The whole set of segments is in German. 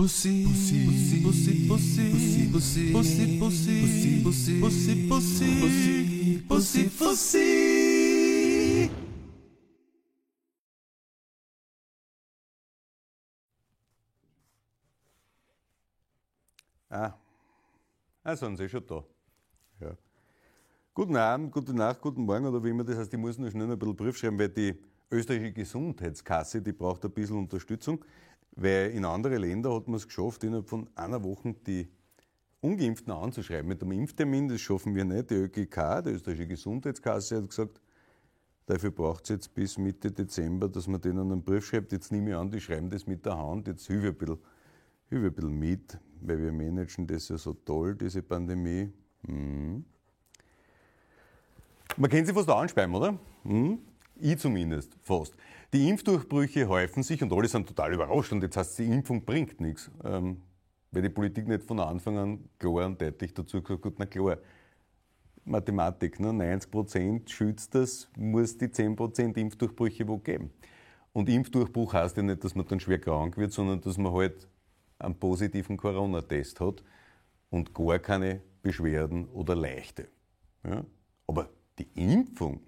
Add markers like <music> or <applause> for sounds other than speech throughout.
Pussy, Pussy, Pussy, Pussy, Pussy, Pussy, Pussy, Pussy, Pussy, Pussy, Pussy, Pussy. Ah, ah sind Sie schon da. Ja. Guten Abend, gute Nacht, guten Morgen oder wie immer das heißt. Ich muss noch schnell ein bisschen Brief schreiben, weil die österreichische Gesundheitskasse, die braucht ein bisschen Unterstützung. Weil in andere Länder hat man es geschafft, innerhalb von einer Woche die Ungeimpften anzuschreiben mit einem Impftermin. Das schaffen wir nicht. Die ÖGK, die österreichische Gesundheitskasse, hat gesagt, dafür braucht es jetzt bis Mitte Dezember, dass man denen einen Brief schreibt. Jetzt nehme ich an, die schreiben das mit der Hand. Jetzt hilfe ich ein bisschen, hilfe ein bisschen mit, weil wir managen das ja so toll, diese Pandemie. Hm. Man kennt sie fast anspeien, oder? Hm? Ich zumindest, fast. Die Impfdurchbrüche häufen sich und alle sind total überrascht und jetzt heißt es, die Impfung bringt nichts. Ähm, weil die Politik nicht von Anfang an klar und deutlich dazu gesagt hat, na klar, Mathematik, ne? 90% schützt das, muss die 10% Impfdurchbrüche wo geben. Und Impfdurchbruch heißt ja nicht, dass man dann schwer krank wird, sondern dass man halt einen positiven Corona-Test hat und gar keine Beschwerden oder leichte. Ja? Aber die Impfung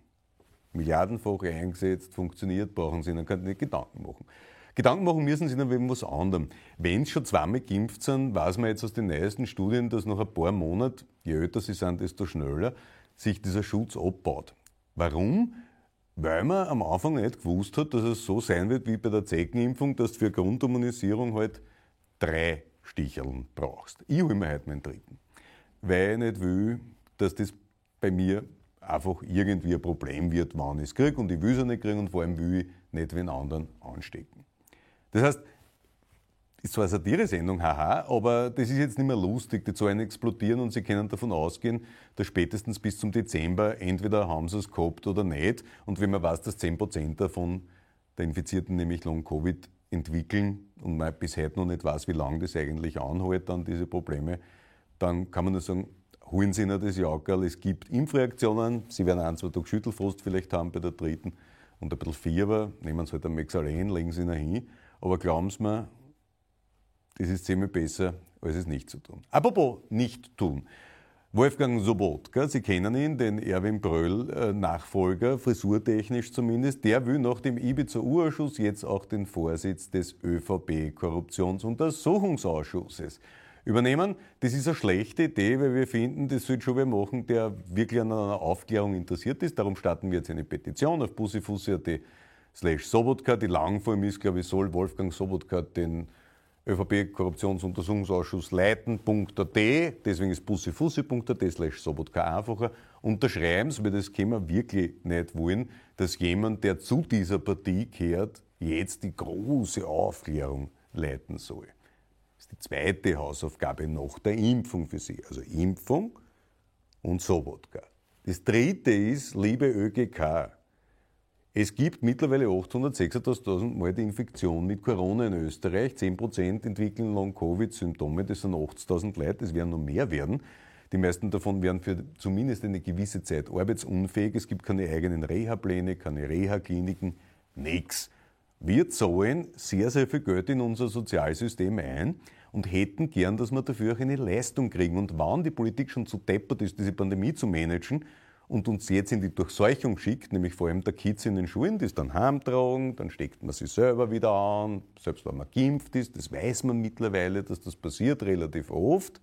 milliardenfach eingesetzt, funktioniert, brauchen Sie dann keine Gedanken machen. Gedanken machen müssen Sie dann wegen was anderem. Wenn Sie schon zweimal geimpft sind, weiß man jetzt aus den neuesten Studien, dass nach ein paar Monaten, je älter Sie sind, desto schneller, sich dieser Schutz abbaut. Warum? Weil man am Anfang nicht gewusst hat, dass es so sein wird wie bei der Zeckenimpfung, dass du für Grundimmunisierung halt drei Sticheln brauchst. Ich hole mir heute meinen dritten. Weil ich nicht will, dass das bei mir einfach irgendwie ein Problem wird, wann ich es kriege und ich will es nicht kriegen und vor allem will ich nicht den anderen anstecken. Das heißt, ist zwar eine Satire-Sendung, haha, aber das ist jetzt nicht mehr lustig. Die Zahlen explodieren und Sie können davon ausgehen, dass spätestens bis zum Dezember entweder haben Sie es gehabt oder nicht. Und wenn man weiß, dass 10% davon der Infizierten nämlich Long-Covid entwickeln und man bis heute noch nicht weiß, wie lange das eigentlich anhält, dann diese Probleme, dann kann man nur sagen, holen Sie Ihnen das Jackerl. Es gibt Impfreaktionen. Sie werden ein, zwei Tage Schüttelfrost vielleicht haben bei der dritten und ein bisschen Fieber. Nehmen Sie halt ein Mexalen, legen Sie ihn hin. Aber glauben Sie mir, das ist ziemlich besser, als es nicht zu tun. Apropos nicht tun. Wolfgang Sobotka, Sie kennen ihn, den Erwin Bröll-Nachfolger, frisurtechnisch zumindest, der will nach dem Ibiza-Urausschuss jetzt auch den Vorsitz des ÖVP-Korruptionsuntersuchungsausschusses übernehmen. Das ist eine schlechte Idee, weil wir finden, das sollte schon wer machen, der wirklich an einer Aufklärung interessiert ist. Darum starten wir jetzt eine Petition auf bussifussi.at slash Sobotka. Die Langform ist, glaube ich, soll Wolfgang Sobotka den ÖVP-Korruptionsuntersuchungsausschuss leiten.at, deswegen ist bussifussi.at slash Sobotka einfacher. Unterschreiben Sie, weil das können wir wirklich nicht wollen, dass jemand, der zu dieser Partie gehört, jetzt die große Aufklärung leiten soll die zweite Hausaufgabe nach der Impfung für Sie. Also Impfung und Sobotka. Das dritte ist, liebe ÖGK, es gibt mittlerweile 886.000 Mal die Infektion mit Corona in Österreich. 10% entwickeln Long-Covid-Symptome, das sind 80.000 Leute, es werden noch mehr werden. Die meisten davon werden für zumindest eine gewisse Zeit arbeitsunfähig. Es gibt keine eigenen Reha-Pläne, keine Reha-Kliniken, nichts. Wir zahlen sehr, sehr viel Geld in unser Sozialsystem ein und hätten gern, dass wir dafür auch eine Leistung kriegen. Und wann die Politik schon zu deppert ist, diese Pandemie zu managen und uns jetzt in die Durchseuchung schickt, nämlich vor allem der Kids in den Schulen, die es dann heimtragen, dann steckt man sie selber wieder an, selbst wenn man geimpft ist, das weiß man mittlerweile, dass das passiert relativ oft,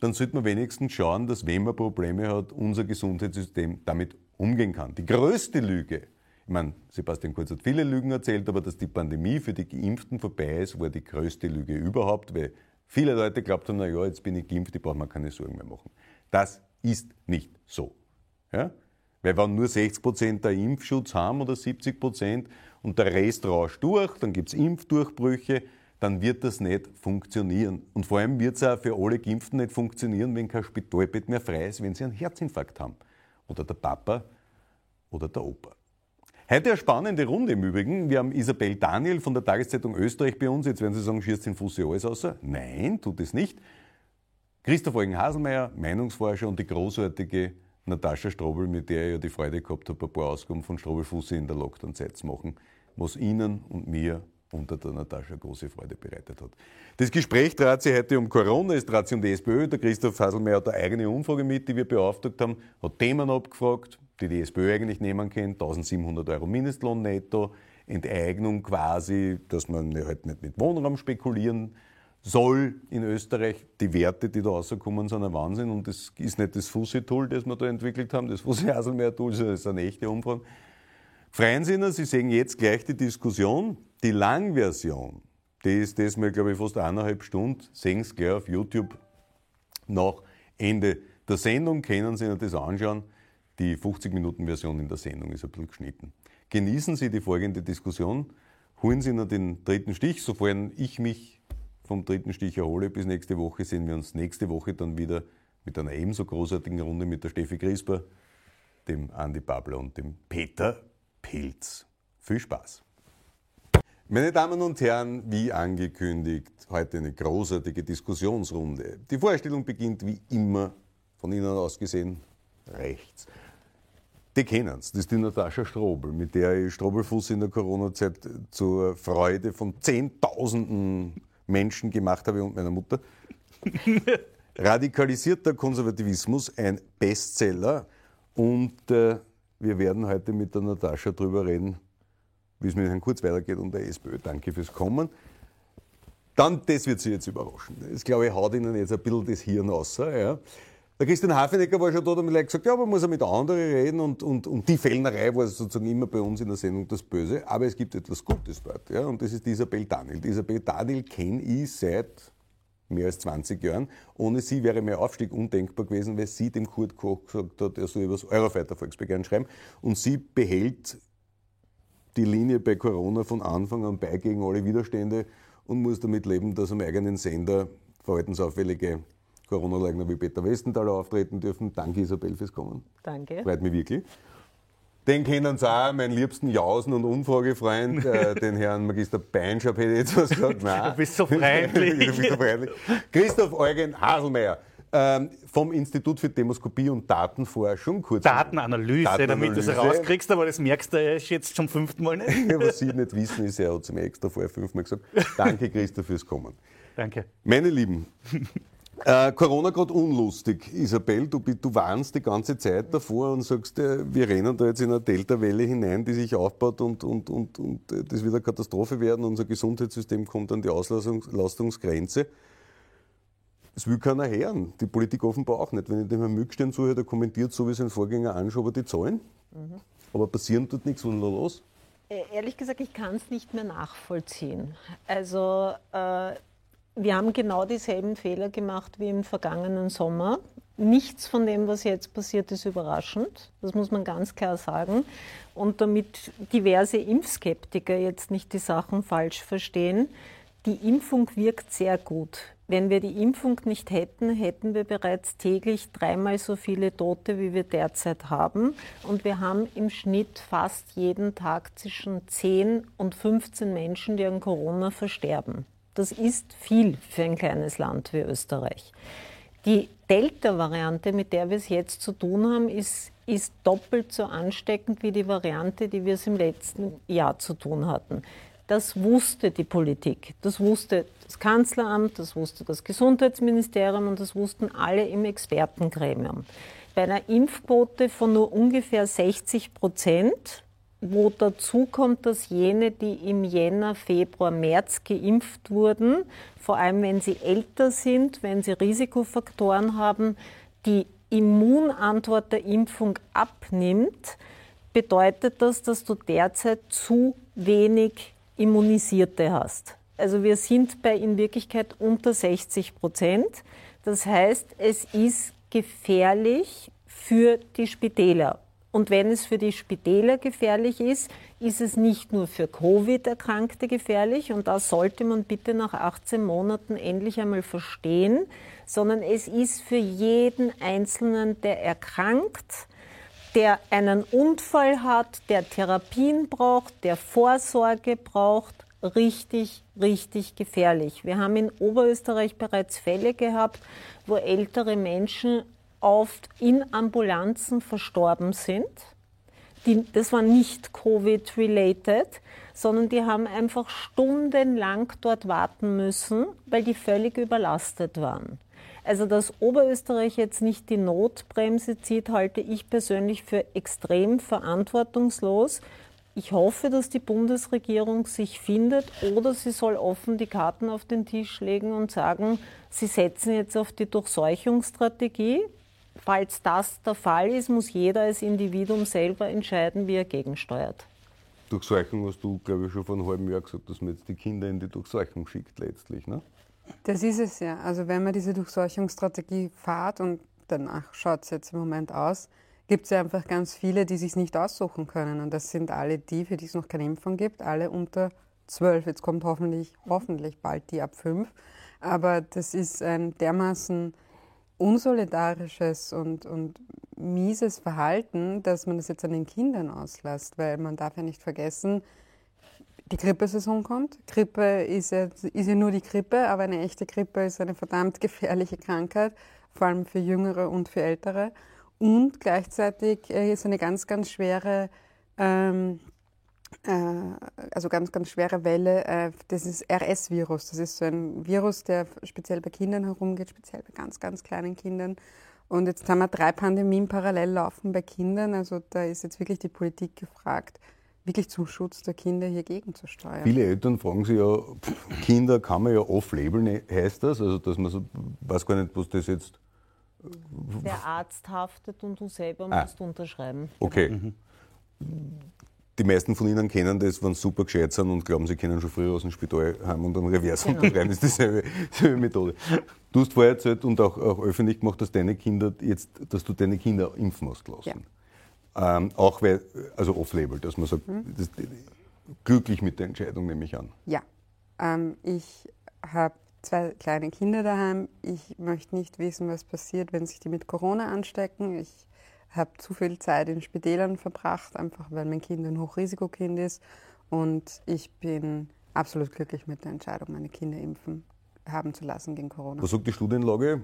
dann sollte man wenigstens schauen, dass wenn man Probleme hat, unser Gesundheitssystem damit umgehen kann. Die größte Lüge ich meine, Sebastian Kurz hat viele Lügen erzählt, aber dass die Pandemie für die Geimpften vorbei ist, war die größte Lüge überhaupt, weil viele Leute glaubt haben, na ja, jetzt bin ich geimpft, ich brauche mir keine Sorgen mehr machen. Das ist nicht so. Ja? Weil wenn nur 60 Prozent der Impfschutz haben oder 70 Prozent und der Rest rauscht durch, dann gibt es Impfdurchbrüche, dann wird das nicht funktionieren. Und vor allem wird es auch für alle Geimpften nicht funktionieren, wenn kein Spitalbett mehr frei ist, wenn sie einen Herzinfarkt haben. Oder der Papa oder der Opa. Heute eine spannende Runde im Übrigen. Wir haben Isabel Daniel von der Tageszeitung Österreich bei uns. Jetzt werden Sie sagen, schießt den Fuß alles außer. Nein, tut es nicht. Christoph Eugen-Haselmeier, Meinungsforscher und die großartige Natascha Strobel, mit der ich ja die Freude gehabt habe, ein paar Ausgaben von Strobel Fuße in der Lockdown-Zeit zu machen, was Ihnen und mir unter der Natascha große Freude bereitet hat. Das Gespräch dreht sich heute um Corona, es dreht sich um die SPÖ. Der Christoph Haselmeier hat eine eigene Umfrage mit, die wir beauftragt haben, hat Themen abgefragt, die die SPÖ eigentlich nehmen kann. 1700 Euro Mindestlohn netto, Enteignung quasi, dass man halt nicht mit Wohnraum spekulieren soll in Österreich. Die Werte, die da rauskommen, sind ein Wahnsinn und das ist nicht das Fussi-Tool, das wir da entwickelt haben, das Fussi-Haselmeier-Tool, sondern das ist eine echte Umfrage. Freien Sie sehen jetzt gleich die Diskussion. Die Langversion, die ist das mal, glaube ich, fast eineinhalb Stunden, sehen Sie gleich auf YouTube nach Ende der Sendung, können Sie das anschauen. Die 50-Minuten-Version in der Sendung ist ein bisschen geschnitten. Genießen Sie die folgende Diskussion, holen Sie noch den dritten Stich, sofern ich mich vom dritten Stich erhole. Bis nächste Woche sehen wir uns nächste Woche dann wieder mit einer ebenso großartigen Runde mit der Steffi Grisper, dem Andi Babler und dem Peter Pilz. Viel Spaß! Meine Damen und Herren, wie angekündigt, heute eine großartige Diskussionsrunde. Die Vorstellung beginnt wie immer von Ihnen aus gesehen rechts. Die kennen es, das ist die Natascha Strobel, mit der ich Strobelfuß in der Corona-Zeit zur Freude von Zehntausenden Menschen gemacht habe und meiner Mutter. <laughs> Radikalisierter Konservativismus, ein Bestseller. Und äh, wir werden heute mit der Natascha darüber reden, wie es mit Herrn Kurz weitergeht und der SPÖ. Danke fürs Kommen. Dann, das wird Sie jetzt überraschen. Das, glaube ich, haut Ihnen jetzt ein bisschen das Hirn raus. Ja. Der Christian Hafenecker war schon da und hat gesagt, ja, man muss ja mit anderen reden und, und, und die Fellnerei war sozusagen immer bei uns in der Sendung das Böse. Aber es gibt etwas Gutes dort. Ja, und das ist die Isabel Daniel. Die Isabel Daniel kenne ich seit mehr als 20 Jahren. Ohne sie wäre mein Aufstieg undenkbar gewesen, weil sie dem Kurt Koch gesagt hat, er soll über das Eurofighter-Volksbegehren schreiben. Und sie behält die Linie bei Corona von Anfang an bei gegen alle Widerstände und muss damit leben, dass am eigenen Sender verhaltensauffällige Corona-Leugner wie Peter Westenthaler auftreten dürfen. Danke Isabel fürs Kommen. Danke. Freut mich wirklich. Den kennen Sie auch, meinen liebsten Jausen- und Umfragefreund, äh, <laughs> den Herrn Magister Beinschab, hätte ich jetzt was gesagt. <laughs> Nein. Du bist so freundlich. <laughs> du bist so freundlich. Christoph Eugen Haselmeier. Ähm, vom Institut für Demoskopie und Datenforschung. Kurz Datenanalyse, Datenanalyse, damit du es rauskriegst, aber das merkst du jetzt zum fünften Mal nicht. Was Sie nicht wissen, ist, er hat es mir extra vorher fünfmal gesagt. Danke, Christoph, fürs Kommen. Danke. Meine Lieben, äh, Corona gerade unlustig. Isabel, du, du warnst die ganze Zeit davor und sagst, äh, wir rennen da jetzt in eine Delta-Welle hinein, die sich aufbaut und, und, und, und äh, das wird eine Katastrophe werden. Unser Gesundheitssystem kommt an die Auslastungsgrenze. Es will keiner hören. Die Politik offenbar auch nicht. Wenn ich dem Herrn Mückstein zuhöre, der kommentiert so wie sein Vorgänger anschaue, die Zahlen. Mhm. Aber passieren tut nichts, was ist los? Äh, ehrlich gesagt, ich kann es nicht mehr nachvollziehen. Also äh, wir haben genau dieselben Fehler gemacht wie im vergangenen Sommer. Nichts von dem, was jetzt passiert, ist überraschend. Das muss man ganz klar sagen. Und damit diverse Impfskeptiker jetzt nicht die Sachen falsch verstehen, die Impfung wirkt sehr gut. Wenn wir die Impfung nicht hätten, hätten wir bereits täglich dreimal so viele Tote, wie wir derzeit haben. Und wir haben im Schnitt fast jeden Tag zwischen 10 und 15 Menschen, die an Corona versterben. Das ist viel für ein kleines Land wie Österreich. Die Delta-Variante, mit der wir es jetzt zu tun haben, ist, ist doppelt so ansteckend wie die Variante, die wir es im letzten Jahr zu tun hatten. Das wusste die Politik, das wusste das Kanzleramt, das wusste das Gesundheitsministerium und das wussten alle im Expertengremium. Bei einer Impfquote von nur ungefähr 60 Prozent wo dazu kommt, dass jene, die im Jänner, Februar, März geimpft wurden, vor allem wenn sie älter sind, wenn sie Risikofaktoren haben, die Immunantwort der Impfung abnimmt, bedeutet das, dass du derzeit zu wenig Immunisierte hast. Also wir sind bei in Wirklichkeit unter 60 Prozent. Das heißt, es ist gefährlich für die Spitäler. Und wenn es für die Spitäler gefährlich ist, ist es nicht nur für Covid-Erkrankte gefährlich. Und das sollte man bitte nach 18 Monaten endlich einmal verstehen, sondern es ist für jeden Einzelnen, der erkrankt, der einen Unfall hat, der Therapien braucht, der Vorsorge braucht, richtig, richtig gefährlich. Wir haben in Oberösterreich bereits Fälle gehabt, wo ältere Menschen oft in Ambulanzen verstorben sind, die, das war nicht Covid-related, sondern die haben einfach stundenlang dort warten müssen, weil die völlig überlastet waren. Also dass Oberösterreich jetzt nicht die Notbremse zieht, halte ich persönlich für extrem verantwortungslos. Ich hoffe, dass die Bundesregierung sich findet oder sie soll offen die Karten auf den Tisch legen und sagen, sie setzen jetzt auf die Durchseuchungsstrategie. Falls das der Fall ist, muss jeder als Individuum selber entscheiden, wie er gegensteuert. Durchseuchung hast du, glaube ich, schon vor einem halben Jahr gesagt, dass man jetzt die Kinder in die Durchseuchung schickt letztlich. Ne? Das ist es ja. Also wenn man diese Durchseuchungsstrategie fahrt und danach schaut es jetzt im Moment aus, gibt es ja einfach ganz viele, die sich nicht aussuchen können. Und das sind alle die, für die es noch keine Impfung gibt, alle unter zwölf. Jetzt kommt hoffentlich, hoffentlich bald die ab fünf. Aber das ist ein dermaßen unsolidarisches und, und mieses Verhalten, dass man das jetzt an den Kindern auslässt, weil man darf ja nicht vergessen, die Grippesaison kommt. Grippe ist ja, ist ja nur die Grippe, aber eine echte Grippe ist eine verdammt <laughs> gefährliche Krankheit, vor allem für Jüngere und für Ältere. Und gleichzeitig äh, ist eine ganz, ganz schwere, ähm, äh, also ganz, ganz schwere Welle, äh, das ist RS-Virus. Das ist so ein Virus, der speziell bei Kindern herumgeht, speziell bei ganz, ganz kleinen Kindern. Und jetzt haben wir drei Pandemien parallel laufen bei Kindern. Also da ist jetzt wirklich die Politik gefragt, wirklich zum Schutz der Kinder hier gegenzusteuern. Viele Eltern fragen sich ja, Kinder kann man ja off-labeln, heißt das? Also dass man so, weiß gar nicht, was das jetzt der Arzt haftet und du selber ah. musst unterschreiben. Okay. Mhm. Die meisten von Ihnen kennen das, wenn sie super gescheit sind und glauben, sie können schon früher aus dem Spital haben und dann Revers genau. unterschreiben, ist dieselbe, dieselbe Methode. Du hast vorher erzählt und auch, auch, öffentlich gemacht, dass deine Kinder jetzt, dass du deine Kinder impfen hast lassen. Ja. Ähm, auch weil, also off-label, dass man sagt, mhm. das, glücklich mit der Entscheidung, nehme ich an. Ja. Ähm, ich habe zwei kleine Kinder daheim. Ich möchte nicht wissen, was passiert, wenn sich die mit Corona anstecken. Ich habe zu viel Zeit in Spitälern verbracht, einfach weil mein Kind ein Hochrisikokind ist. Und ich bin absolut glücklich mit der Entscheidung, meine Kinder impfen haben zu lassen gegen Corona. Was sagt die Studienlage?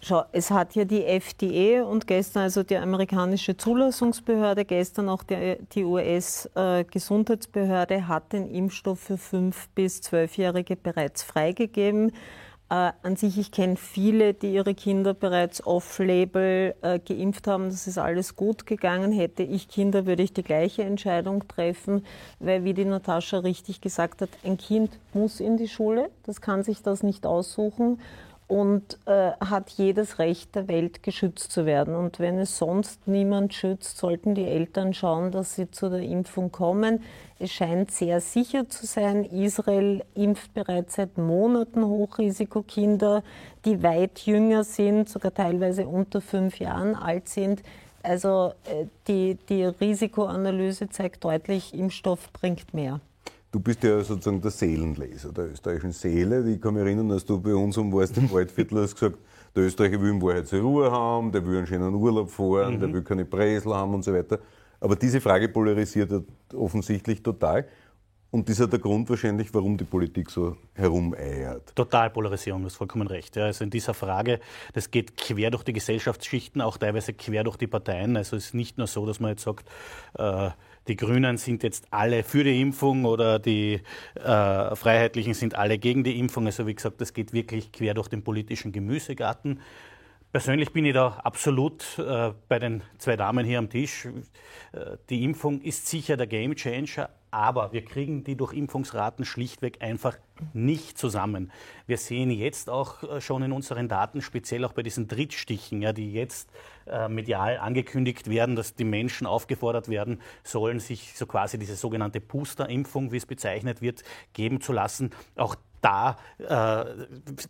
Schau, es hat ja die FDA und gestern also die amerikanische Zulassungsbehörde, gestern auch die, die US-Gesundheitsbehörde hat den Impfstoff für 5- bis 12-Jährige bereits freigegeben. Äh, an sich, ich kenne viele, die ihre Kinder bereits off-label äh, geimpft haben. Das ist alles gut gegangen. Hätte ich Kinder, würde ich die gleiche Entscheidung treffen, weil, wie die Natascha richtig gesagt hat, ein Kind muss in die Schule. Das kann sich das nicht aussuchen und äh, hat jedes Recht der Welt, geschützt zu werden. Und wenn es sonst niemand schützt, sollten die Eltern schauen, dass sie zu der Impfung kommen. Es scheint sehr sicher zu sein. Israel impft bereits seit Monaten Hochrisikokinder, die weit jünger sind, sogar teilweise unter fünf Jahren alt sind. Also äh, die, die Risikoanalyse zeigt deutlich, Impfstoff bringt mehr. Du bist ja sozusagen der Seelenleser der österreichischen Seele. Ich kann mich erinnern, dass du bei uns um warst im Waldviertel hast gesagt, der Österreicher will in Wahrheit seine Ruhe haben, der will einen schönen Urlaub fahren, mhm. der will keine Bresel haben und so weiter. Aber diese Frage polarisiert offensichtlich total. Und das ist ja der Grund wahrscheinlich, warum die Politik so herumeiert. Total Polarisierung, du hast vollkommen recht. Ja, also in dieser Frage, das geht quer durch die Gesellschaftsschichten, auch teilweise quer durch die Parteien. Also es ist nicht nur so, dass man jetzt sagt, äh, die Grünen sind jetzt alle für die Impfung oder die äh, Freiheitlichen sind alle gegen die Impfung. Also wie gesagt, das geht wirklich quer durch den politischen Gemüsegarten. Persönlich bin ich da absolut äh, bei den zwei Damen hier am Tisch. Äh, die Impfung ist sicher der Gamechanger, aber wir kriegen die Durchimpfungsraten schlichtweg einfach nicht zusammen. Wir sehen jetzt auch äh, schon in unseren Daten, speziell auch bei diesen Drittstichen, ja, die jetzt äh, medial angekündigt werden, dass die Menschen aufgefordert werden sollen, sich so quasi diese sogenannte Booster-Impfung, wie es bezeichnet wird, geben zu lassen. Auch da äh,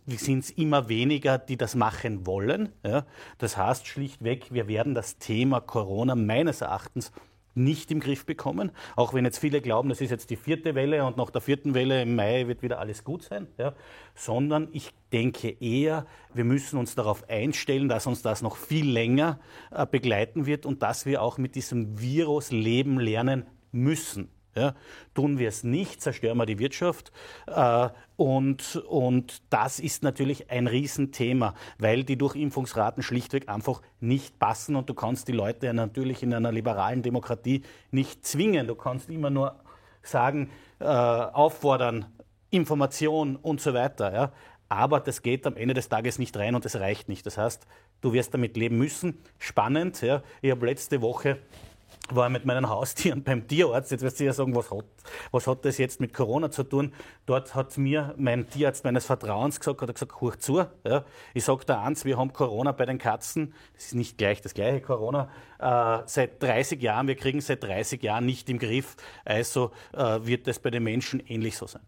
sind es immer weniger, die das machen wollen. Ja. Das heißt schlichtweg, wir werden das Thema Corona meines Erachtens nicht im Griff bekommen. Auch wenn jetzt viele glauben, das ist jetzt die vierte Welle und nach der vierten Welle im Mai wird wieder alles gut sein. Ja. Sondern ich denke eher, wir müssen uns darauf einstellen, dass uns das noch viel länger äh, begleiten wird und dass wir auch mit diesem Virus leben lernen müssen. Ja? Tun wir es nicht, zerstören wir die Wirtschaft. Äh, und, und das ist natürlich ein Riesenthema, weil die Durchimpfungsraten schlichtweg einfach nicht passen und du kannst die Leute natürlich in einer liberalen Demokratie nicht zwingen. Du kannst immer nur sagen, äh, auffordern, Information und so weiter. Ja? Aber das geht am Ende des Tages nicht rein und das reicht nicht. Das heißt, du wirst damit leben müssen. Spannend. Ja? Ich habe letzte Woche war mit meinen Haustieren <laughs> beim Tierarzt. Jetzt wirst du ja sagen, was hat, was hat das jetzt mit Corona zu tun? Dort hat mir mein Tierarzt meines Vertrauens gesagt, hat er gesagt, hoch zu. Ja. Ich sage da eins, wir haben Corona bei den Katzen. Das ist nicht gleich das gleiche Corona. Äh, seit 30 Jahren, wir kriegen seit 30 Jahren nicht im Griff. Also äh, wird das bei den Menschen ähnlich so sein.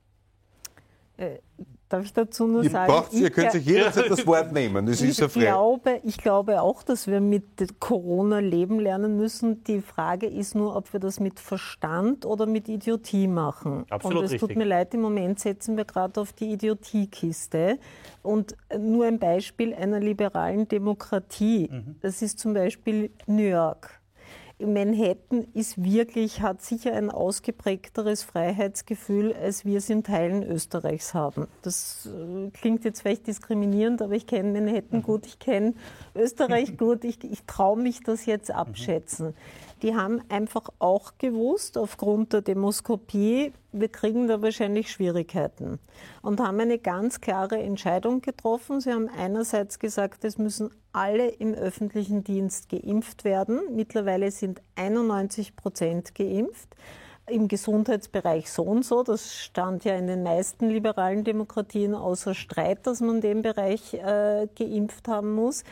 Äh, Darf ich dazu nur ihr sagen? Braucht, ihr könnt sich jederzeit das Wort nehmen. Das ich, ist ja frei. Glaube, ich glaube auch, dass wir mit Corona leben lernen müssen. Die Frage ist nur, ob wir das mit Verstand oder mit Idiotie machen. Absolut Und es richtig. tut mir leid, im Moment setzen wir gerade auf die Idiotiekiste. Und nur ein Beispiel einer liberalen Demokratie. Mhm. Das ist zum Beispiel New York. Manhattan ist wirklich, hat sicher ein ausgeprägteres Freiheitsgefühl, als wir es in Teilen Österreichs haben. Das äh, klingt jetzt vielleicht diskriminierend, aber ich kenne Manhattan gut, ich kenne Österreich <laughs> gut, ich, ich traue mich das jetzt abschätzen. Die haben einfach auch gewusst, aufgrund der Demoskopie, wir kriegen da wahrscheinlich Schwierigkeiten. Und haben eine ganz klare Entscheidung getroffen. Sie haben einerseits gesagt, es müssen alle im öffentlichen Dienst geimpft werden. Mittlerweile sind 91 Prozent geimpft. Im Gesundheitsbereich so und so. Das stand ja in den meisten liberalen Demokratien außer Streit, dass man den Bereich äh, geimpft haben muss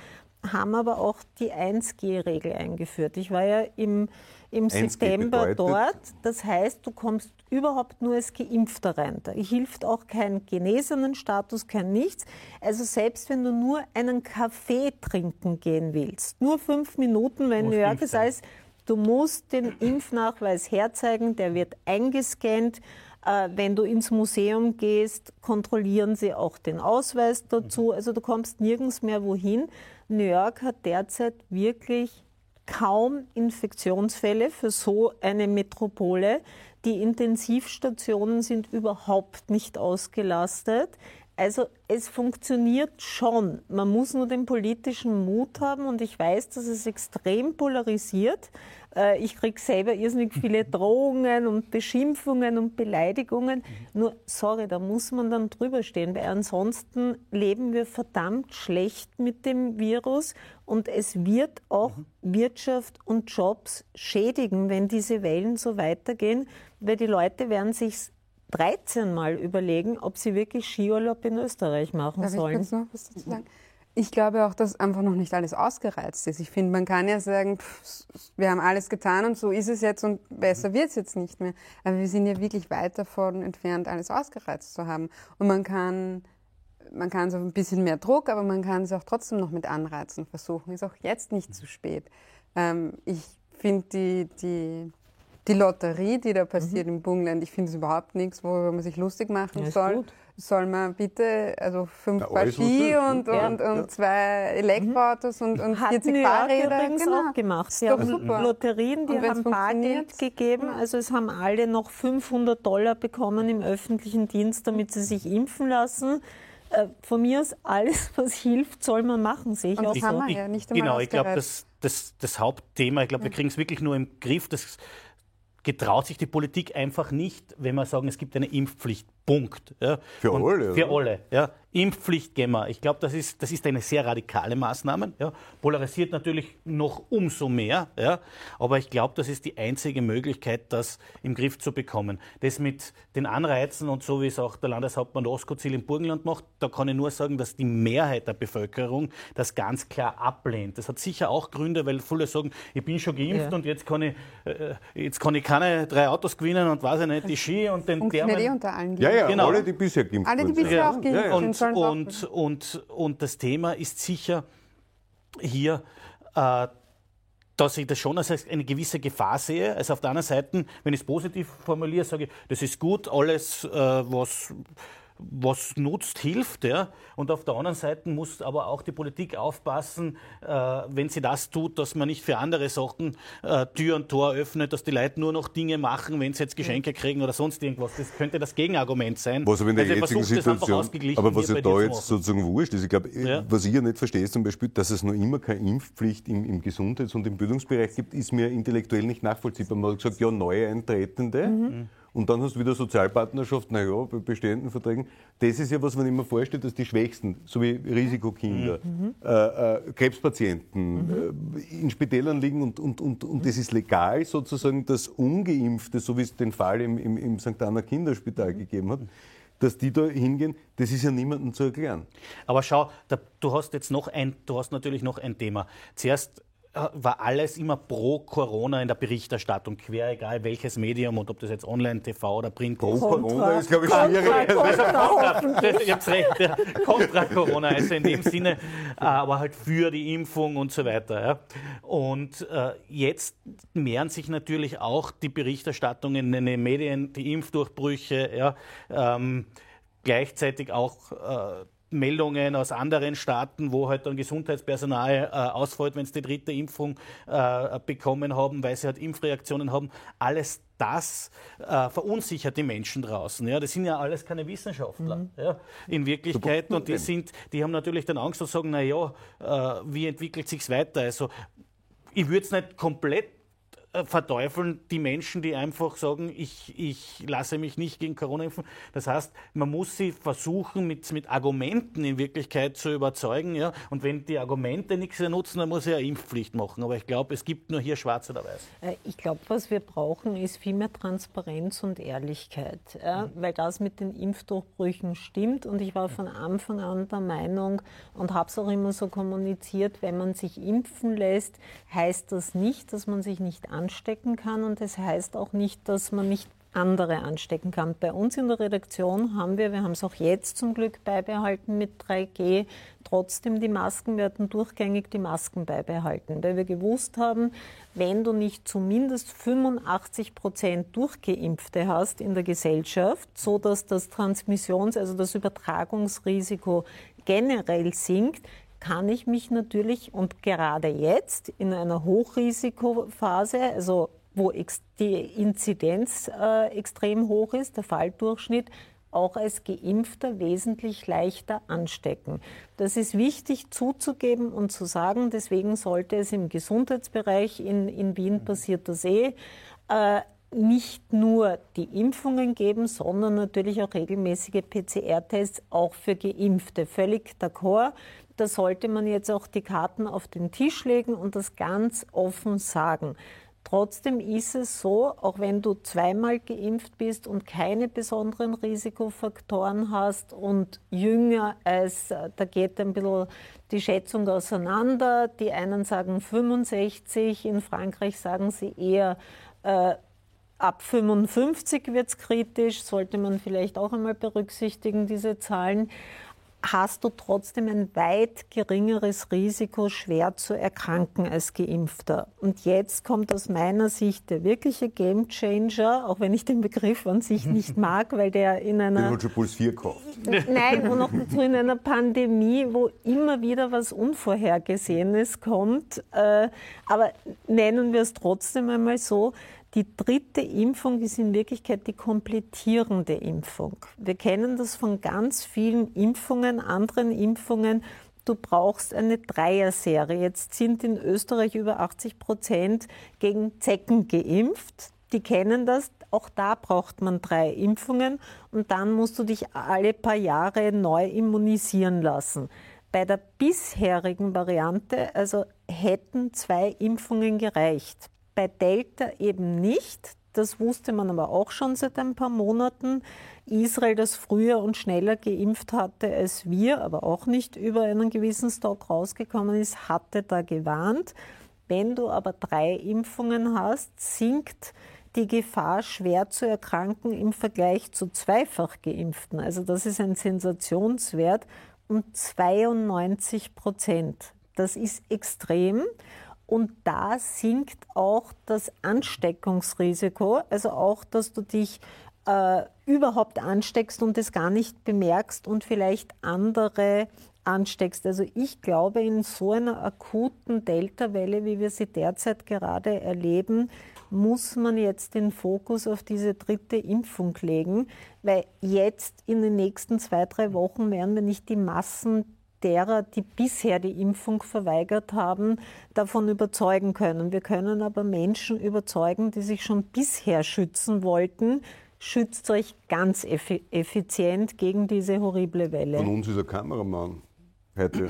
haben aber auch die 1G-Regel eingeführt. Ich war ja im, im 1G September dort. Das heißt, du kommst überhaupt nur als Geimpfter rein. Da hilft auch kein genesenen Status, kein nichts. Also selbst wenn du nur einen Kaffee trinken gehen willst, nur fünf Minuten, wenn New York heißt, du musst den Impfnachweis herzeigen, der wird eingescannt. Äh, Wenn du ins Museum gehst, kontrollieren sie auch den Ausweis dazu. Also du kommst nirgends mehr wohin. New York hat derzeit wirklich kaum Infektionsfälle für so eine Metropole. Die Intensivstationen sind überhaupt nicht ausgelastet. Also es funktioniert schon. Man muss nur den politischen Mut haben und ich weiß, dass es extrem polarisiert. Äh, Ich kriege selber irrsinnig viele <laughs> Drohungen und Beschimpfungen und Beleidigungen. Nur, sorry, da muss man dann drüber stehen, weil ansonsten leben wir verdammt schlecht mit dem Virus und es wird auch Wirtschaft und Jobs schädigen, wenn diese Wellen so weitergehen, weil die Leute werden sich 13 Mal überlegen, ob sie wirklich Skiurlaub in Österreich machen Darf ich sollen. kurz noch was dazu sagen? Ich glaube auch, dass einfach noch nicht alles ausgereizt ist. Ich finde, man kann ja sagen, pff, wir haben alles getan und so ist es jetzt und besser wird es jetzt nicht mehr. Aber wir sind ja wirklich weit davon entfernt, alles ausgereizt zu haben. Und man kann, man kann so ein bisschen mehr Druck, aber man kann es auch trotzdem noch mit Anreizen versuchen. Ist auch jetzt nicht zu spät. Ähm, ich finde die, die, die Lotterie, die da passiert im Burgenland, ich finde es überhaupt nichts, worüber man sich lustig machen Ja, soll. gut. Soll man bitte, also fünf Ja, Paar Ski und, Ja. und, und zwei Elektroautos und, und Hat 40 New Fahrräder. übrigens genau. auch gemacht. Sie haben super. Lotterien, die Und haben Bargeld gegeben. Also es haben alle noch 500 Dollar bekommen im öffentlichen Dienst, damit sie sich impfen lassen. Äh, Von mir aus alles, <laughs> was hilft, soll man machen, sehe ich Und auch haben wir ja Genau, ich glaube, das, das, das Hauptthema, ich glaube, wir kriegen es wirklich nur im Griff. Das getraut sich die Politik einfach nicht, wenn wir sagen, es gibt eine Impfpflicht. Punkt. Ja. Für Und alle, Für oder? alle. Ja. Impfpflicht gehen wir. Ich glaube, das ist, das ist eine sehr radikale Maßnahme. Ja. Polarisiert natürlich noch umso mehr. Ja. Aber ich glaube, das ist die einzige Möglichkeit, das im Griff zu bekommen. Das mit den Anreizen und so wie es auch der Landeshauptmann Roskozil im Burgenland macht, da kann ich nur sagen, dass die Mehrheit der Bevölkerung das ganz klar ablehnt. Das hat sicher auch Gründe, weil viele sagen, ich bin schon geimpft Ja. und jetzt kann ich, äh, jetzt kann ich keine drei Autos gewinnen und weiß ich nicht, die Ski und den eh Thermen. unter allen Ja, ja, Genau. alle, die bisher geimpft Alle, die bisher auch geimpft ja, ja. sind. Und, und, und, und das Thema ist sicher hier, äh, dass ich das schon als eine gewisse Gefahr sehe. Also auf der anderen Seite, wenn ich es positiv formuliere, sage ich, das ist gut, alles, äh, was was nutzt, hilft. Ja? Und auf der anderen Seite muss aber auch die Politik aufpassen, äh, wenn sie das tut, dass man nicht für andere Sachen äh, Tür und Tor öffnet, dass die Leute nur noch Dinge machen, wenn sie jetzt Geschenke kriegen oder sonst irgendwas. Das könnte das Gegenargument sein. Was aber in der Also ich jetzigen Situation, aber was hier ja da jetzt machen. sozusagen wurscht ist, ich glaube, Ja. was ich ja nicht verstehe, ist zum Beispiel, dass es noch immer keine Impfpflicht im, im Gesundheits- und im Bildungsbereich gibt, ist mir intellektuell nicht nachvollziehbar. Man hat gesagt, ja, Neueintretende. Mhm. Und dann hast du wieder Sozialpartnerschaft, naja, bei bestehenden Verträgen. Das ist ja, was man immer vorstellt, dass die Schwächsten, so wie Risikokinder, Mhm. äh, äh, Krebspatienten äh, in Spitälern liegen und, und, und, und es ist legal sozusagen, dass Ungeimpfte, so wie es den Fall im, im, im St. Anna Kinderspital gegeben hat, dass die da hingehen, das ist ja niemandem zu erklären. Aber schau, da, du hast jetzt noch ein, du hast natürlich noch ein Thema. Zuerst war alles immer pro Corona in der Berichterstattung, quer egal welches Medium und ob das jetzt Online, TV oder Print Pro ist. Corona ist, glaube ich, schwierig. Kontra, ihr habt recht, ja. Kontra Corona, also in dem Sinne, äh, aber halt für die Impfung und so weiter. Ja. Und äh, jetzt mehren sich natürlich auch die Berichterstattungen in den Medien, die Impfdurchbrüche, ja, ähm, gleichzeitig auch äh, Meldungen aus anderen Staaten, wo halt dann Gesundheitspersonal äh, ausfällt, wenn sie die dritte Impfung äh, bekommen haben, weil sie halt Impfreaktionen haben. Alles das äh, verunsichert die Menschen draußen. Ja, das sind ja alles keine Wissenschaftler ja, in Wirklichkeit und die sind, die haben natürlich dann Angst und sagen, na ja, äh, wie entwickelt sich's weiter? Also ich würde es nicht komplett verteufeln die Menschen, die einfach sagen, ich, ich lasse mich nicht gegen Corona impfen. Das heißt, man muss sie versuchen, mit, mit Argumenten in Wirklichkeit zu überzeugen. Ja? Und wenn die Argumente nichts mehr nutzen, dann muss ich eine Impfpflicht machen. Aber ich glaube, es gibt nur hier schwarz oder weiß. Äh, Ich glaube, was wir brauchen, ist viel mehr Transparenz und Ehrlichkeit, ja, weil das mit den Impfdurchbrüchen stimmt. Und ich war von Anfang an der Meinung und habe es auch immer so kommuniziert, wenn man sich impfen lässt, heißt das nicht, dass man sich nicht anstecken kann und das heißt auch nicht, dass man nicht andere anstecken kann. Bei uns in der Redaktion haben wir, wir haben es auch jetzt zum Glück beibehalten mit 3G, trotzdem die Masken, wir hatten durchgängig die Masken beibehalten, weil wir gewusst haben, wenn du nicht zumindest 85 Prozent Durchgeimpfte hast in der Gesellschaft, so dass das Transmissions-, also das Übertragungsrisiko generell sinkt, kann ich mich natürlich und gerade jetzt in einer Hochrisikophase, also wo die Inzidenz äh, extrem hoch ist, der Falldurchschnitt, auch als Geimpfter wesentlich leichter anstecken. Das ist wichtig zuzugeben und zu sagen. Deswegen sollte es im Gesundheitsbereich in, in Wien passiert das eh. Äh, nicht nur die Impfungen geben, sondern natürlich auch regelmäßige PCR-Tests auch für Geimpfte. Völlig d'accord. Da sollte man jetzt auch die Karten auf den Tisch legen und das ganz offen sagen. Trotzdem ist es so, auch wenn du zweimal geimpft bist und keine besonderen Risikofaktoren hast und jünger als, da geht ein bisschen die Schätzung auseinander. Die einen sagen 65, in Frankreich sagen sie eher äh, ab 55 wird es kritisch, sollte man vielleicht auch einmal berücksichtigen, diese Zahlen hast du trotzdem ein weit geringeres Risiko, schwer zu erkranken als Geimpfter. Und jetzt kommt aus meiner Sicht der wirkliche Gamechanger, auch wenn ich den Begriff an sich <laughs> nicht mag, weil der in Den einer hat schon Puls 4 gekauft. <laughs> Nein, und noch dazu in einer Pandemie, wo immer wieder was Unvorhergesehenes kommt. Äh, Aber nennen wir es trotzdem einmal so. Die dritte Impfung ist in Wirklichkeit die komplettierende Impfung. Wir kennen das von ganz vielen Impfungen, anderen Impfungen. Du brauchst eine Dreier-Serie. Jetzt sind in Österreich über 80 Prozent gegen Zecken geimpft. Die kennen das. Auch da braucht man drei Impfungen und dann musst du dich alle paar Jahre neu immunisieren lassen. Bei der bisherigen Variante, also hätten zwei Impfungen gereicht. Bei Delta eben nicht. Das wusste man aber auch schon seit ein paar Monaten. Israel, das früher und schneller geimpft hatte als wir, aber auch nicht über einen gewissen Stock rausgekommen ist, hatte da gewarnt. Wenn du aber drei Impfungen hast, sinkt die Gefahr, schwer zu erkranken im Vergleich zu zweifach geimpften. Also das ist ein Sensationswert um 92 Prozent. Das ist extrem. Und da sinkt auch das Ansteckungsrisiko, also auch, dass du dich äh, überhaupt ansteckst und es gar nicht bemerkst und vielleicht andere ansteckst. Also ich glaube, in so einer akuten Delta-Welle, wie wir sie derzeit gerade erleben, muss man jetzt den Fokus auf diese dritte Impfung legen, weil jetzt in den nächsten zwei, drei Wochen werden wir nicht die Massen derer, die bisher die Impfung verweigert haben, davon überzeugen können. Wir können aber Menschen überzeugen, die sich schon bisher schützen wollten, schützt euch ganz effizient gegen diese horrible Welle. Von uns ist ein Kameramann heute,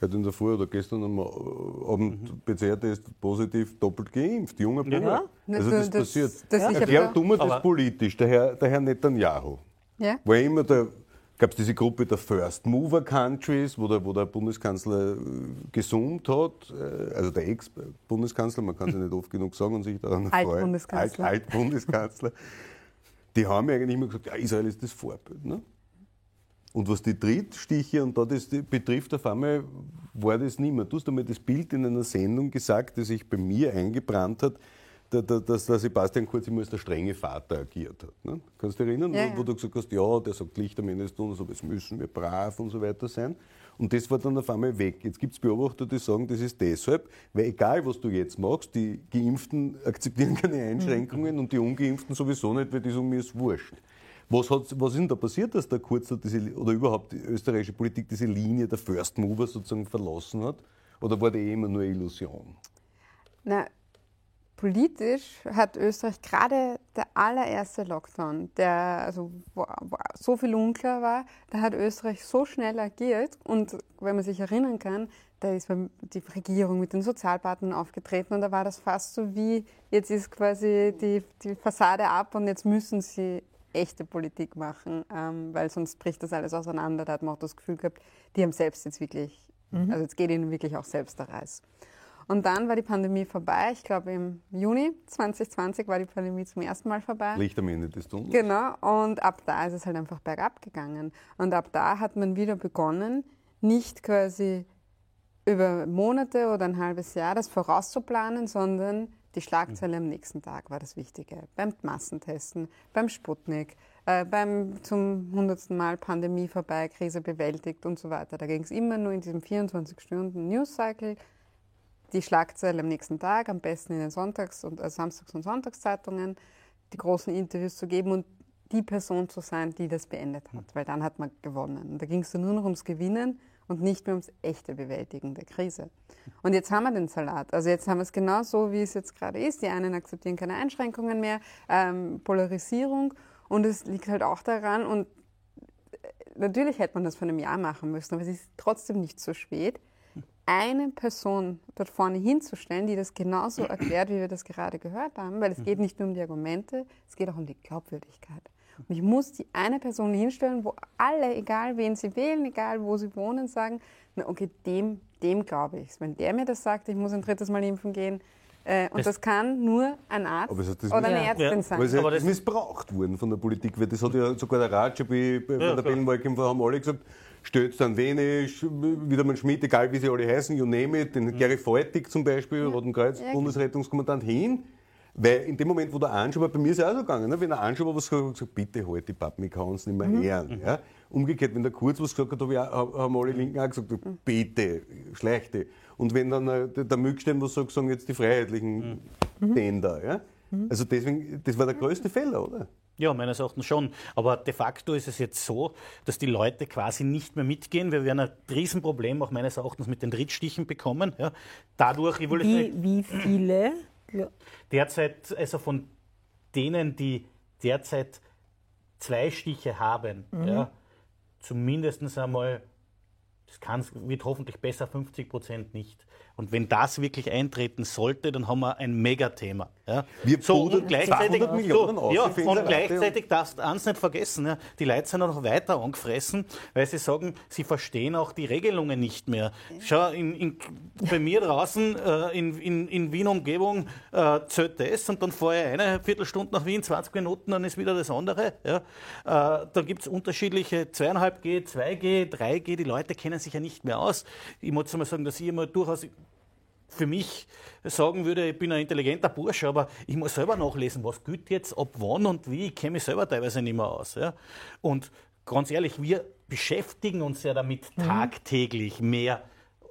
heute in der Früh oder gestern am Abend mhm. PCR-Test positiv doppelt geimpft, junger Bube. Ja. Also das, das passiert. Das, das Erklär du mir das politisch, der Herr, der Herr Netanyahu. Ja. War immer der gab es diese Gruppe der First Mover Countries, wo der, wo der Bundeskanzler äh, gesummt hat, äh, also der Ex-Bundeskanzler, man kann es ja nicht oft genug sagen und sich daran freuen. Alt-Bundeskanzler. Alt die haben ja eigentlich immer gesagt, ja, Israel ist das Vorbild. Ne? Und was die Drittstiche und da das betrifft, auf einmal war das nicht mehr. Du hast einmal das Bild in einer Sendung gesagt, das sich bei mir eingebrannt hat, dass der Sebastian Kurz immer als der strenge Vater agiert hat. Ne? Kannst du dich erinnern, ja, wo, wo, du gesagt hast, ja, der sagt Licht am Ende des Tunnels, aber es müssen wir brav und so weiter sein. Und das war dann auf einmal weg. Jetzt gibt es Beobachter, die sagen, das ist deshalb, weil egal was du jetzt machst, die Geimpften <laughs> akzeptieren keine Einschränkungen mhm. und die Ungeimpften sowieso nicht, weil die sagen, mir ist wurscht. Was, hat, was ist denn da passiert, dass der Kurz diese, oder überhaupt die österreichische Politik diese Linie der First Mover sozusagen verlassen hat? Oder war die eh immer nur Illusion? Na, politisch hat Österreich gerade der allererste Lockdown, der also wo, wo so viel unklar war, da hat Österreich so schnell agiert und wenn man sich erinnern kann, da ist die Regierung mit den Sozialpartnern aufgetreten und da war das fast so wie, jetzt ist quasi die, die Fassade ab und jetzt müssen sie echte Politik machen, ähm, weil sonst bricht das alles auseinander. Da hat man auch das Gefühl gehabt, die haben selbst jetzt wirklich, mhm. also jetzt geht ihnen wirklich auch selbst der Reis. Und dann war die Pandemie vorbei. Ich glaube, im Juni 2020 war die Pandemie zum ersten Mal vorbei. Licht am Ende des Tunnels. Genau. Und ab da ist es halt einfach bergab gegangen. Und ab da hat man wieder begonnen, nicht quasi über Monate oder ein halbes Jahr das vorauszuplanen, sondern die Schlagzeile am nächsten Tag war das Wichtige. Beim Massentesten, beim Sputnik, äh, beim zum hundertsten Mal Pandemie vorbei, Krise bewältigt und so weiter. Da ging es immer nur in diesem 24-Stunden-News-Cycle die Schlagzeile am nächsten Tag, am besten in den Sonntags- und äh, Samstags- und Sonntagszeitungen, die großen Interviews zu geben und die Person zu sein, die das beendet hat, weil dann hat man gewonnen. Und da ging es nur noch ums Gewinnen und nicht mehr ums echte Bewältigen der Krise. Und jetzt haben wir den Salat. Also jetzt haben wir es genau so, wie es jetzt gerade ist. Die einen akzeptieren keine Einschränkungen mehr, ähm, Polarisierung. Und es liegt halt auch daran, und äh, natürlich hätte man das vor einem Jahr machen müssen, aber es ist trotzdem nicht so spät eine Person dort vorne hinzustellen, die das genauso erklärt, wie wir das gerade gehört haben, weil es geht nicht nur um die Argumente, es geht auch um die Glaubwürdigkeit. Und ich muss die eine Person hinstellen, wo alle, egal wen sie wählen, egal wo sie wohnen, sagen, na okay, dem, dem glaube ich Wenn der mir das sagt, ich muss ein drittes Mal impfen gehen, äh, und das, das, kann nur ein Arzt oder eine Ärztin ja. sein. Aber es ist ja missbraucht worden von der Politik, weil das hat ja sogar der Ratsche bei, ja, der Bellenwalkämpfer haben alle gesagt, stellt dann wenig, wieder mal Schmidt, egal wie sie alle heißen, you name it, den mhm. Gary Feutig zum Beispiel, ja. Roten Kreuz, ja, Bundesrettungskommandant hin. Weil in dem Moment, wo der Anschuber, bei mir ist es auch so gegangen, ne? wenn der Anschuber was gesagt hat, gesagt, bitte halt die Pappen, ich kann uns nicht mehr mhm. ehren. Ja? Umgekehrt, wenn der Kurz was gesagt hat, auch, haben alle Linken auch gesagt, mhm. bitte, schlechte. Und wenn dann äh, der Mückstein was sagt, sagen jetzt die Freiheitlichen mhm. den da. Ja? Mhm. Also deswegen, das war der größte Fehler, oder? Ja, meines Erachtens schon. Aber de facto ist es jetzt so, dass die Leute quasi nicht mehr mitgehen. Wir werden ein Riesenproblem auch meines Erachtens mit den Drittstichen bekommen. Ja. Dadurch, ich wie, wie viele? Derzeit, also von denen, die derzeit zwei Stiche haben, mhm. ja, zumindest einmal, das kann, wird hoffentlich besser, 50 Prozent nicht. Und wenn das wirklich eintreten sollte, dann haben wir ein Megathema. Ja. Wir so, und gleichzeitig, Millionen so, ja, und gleichzeitig darfst du eins nicht vergessen, ja, die Leute sind auch noch weiter angefressen, weil sie sagen, sie verstehen auch die Regelungen nicht mehr. Schau, in, in, bei mir draußen äh, in, in, in Wien Umgebung äh, zählt das und dann fahre ich eine Viertelstunde nach Wien, 20 Minuten, dann ist wieder das andere. Ja. Äh, da gibt es unterschiedliche 2,5G, 2G, 3G, die Leute kennen sich ja nicht mehr aus. Ich muss mal sagen, dass ich immer durchaus für mich sagen würde, ich bin ein intelligenter Bursche, aber ich muss selber nachlesen, was gilt jetzt, ab wann und wie, ich kenne mich selber teilweise nicht mehr aus. Ja? Und ganz ehrlich, wir beschäftigen uns ja damit mhm. tagtäglich mehr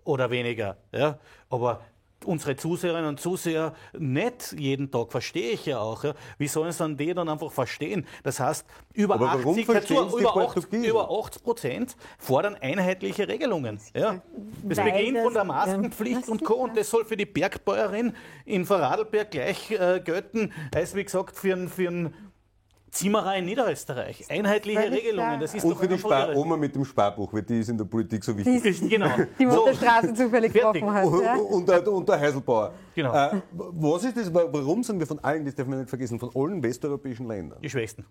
oder weniger. Ja? Aber unsere Zuseherinnen und Zuseher nicht jeden Tag, verstehe ich ja auch. Ja. Wie sollen es dann die dann einfach verstehen? Das heißt, über Aber 80, dazu, über, 80, über 80 Prozent fordern einheitliche Regelungen. Ja. Das Weil beginnt das, von der Maskenpflicht ja, und Co. Und das soll für die Bergbäuerin in Vorarlberg gleich äh, gelten, als wie gesagt für einen für Zimmerer in Niederösterreich. Einheitliche Regelungen. Das ist und für die Spar-Oma mit dem Sparbuch, weil die ist in der Politik so wichtig. Die, genau. Die wo der Straße zufällig getroffen hat. Ja? Und, der, und der Heiselbauer. Genau. Äh, was ist das, warum sind wir von allen, das darf man nicht vergessen, von allen westeuropäischen Ländern? Die Schwächsten.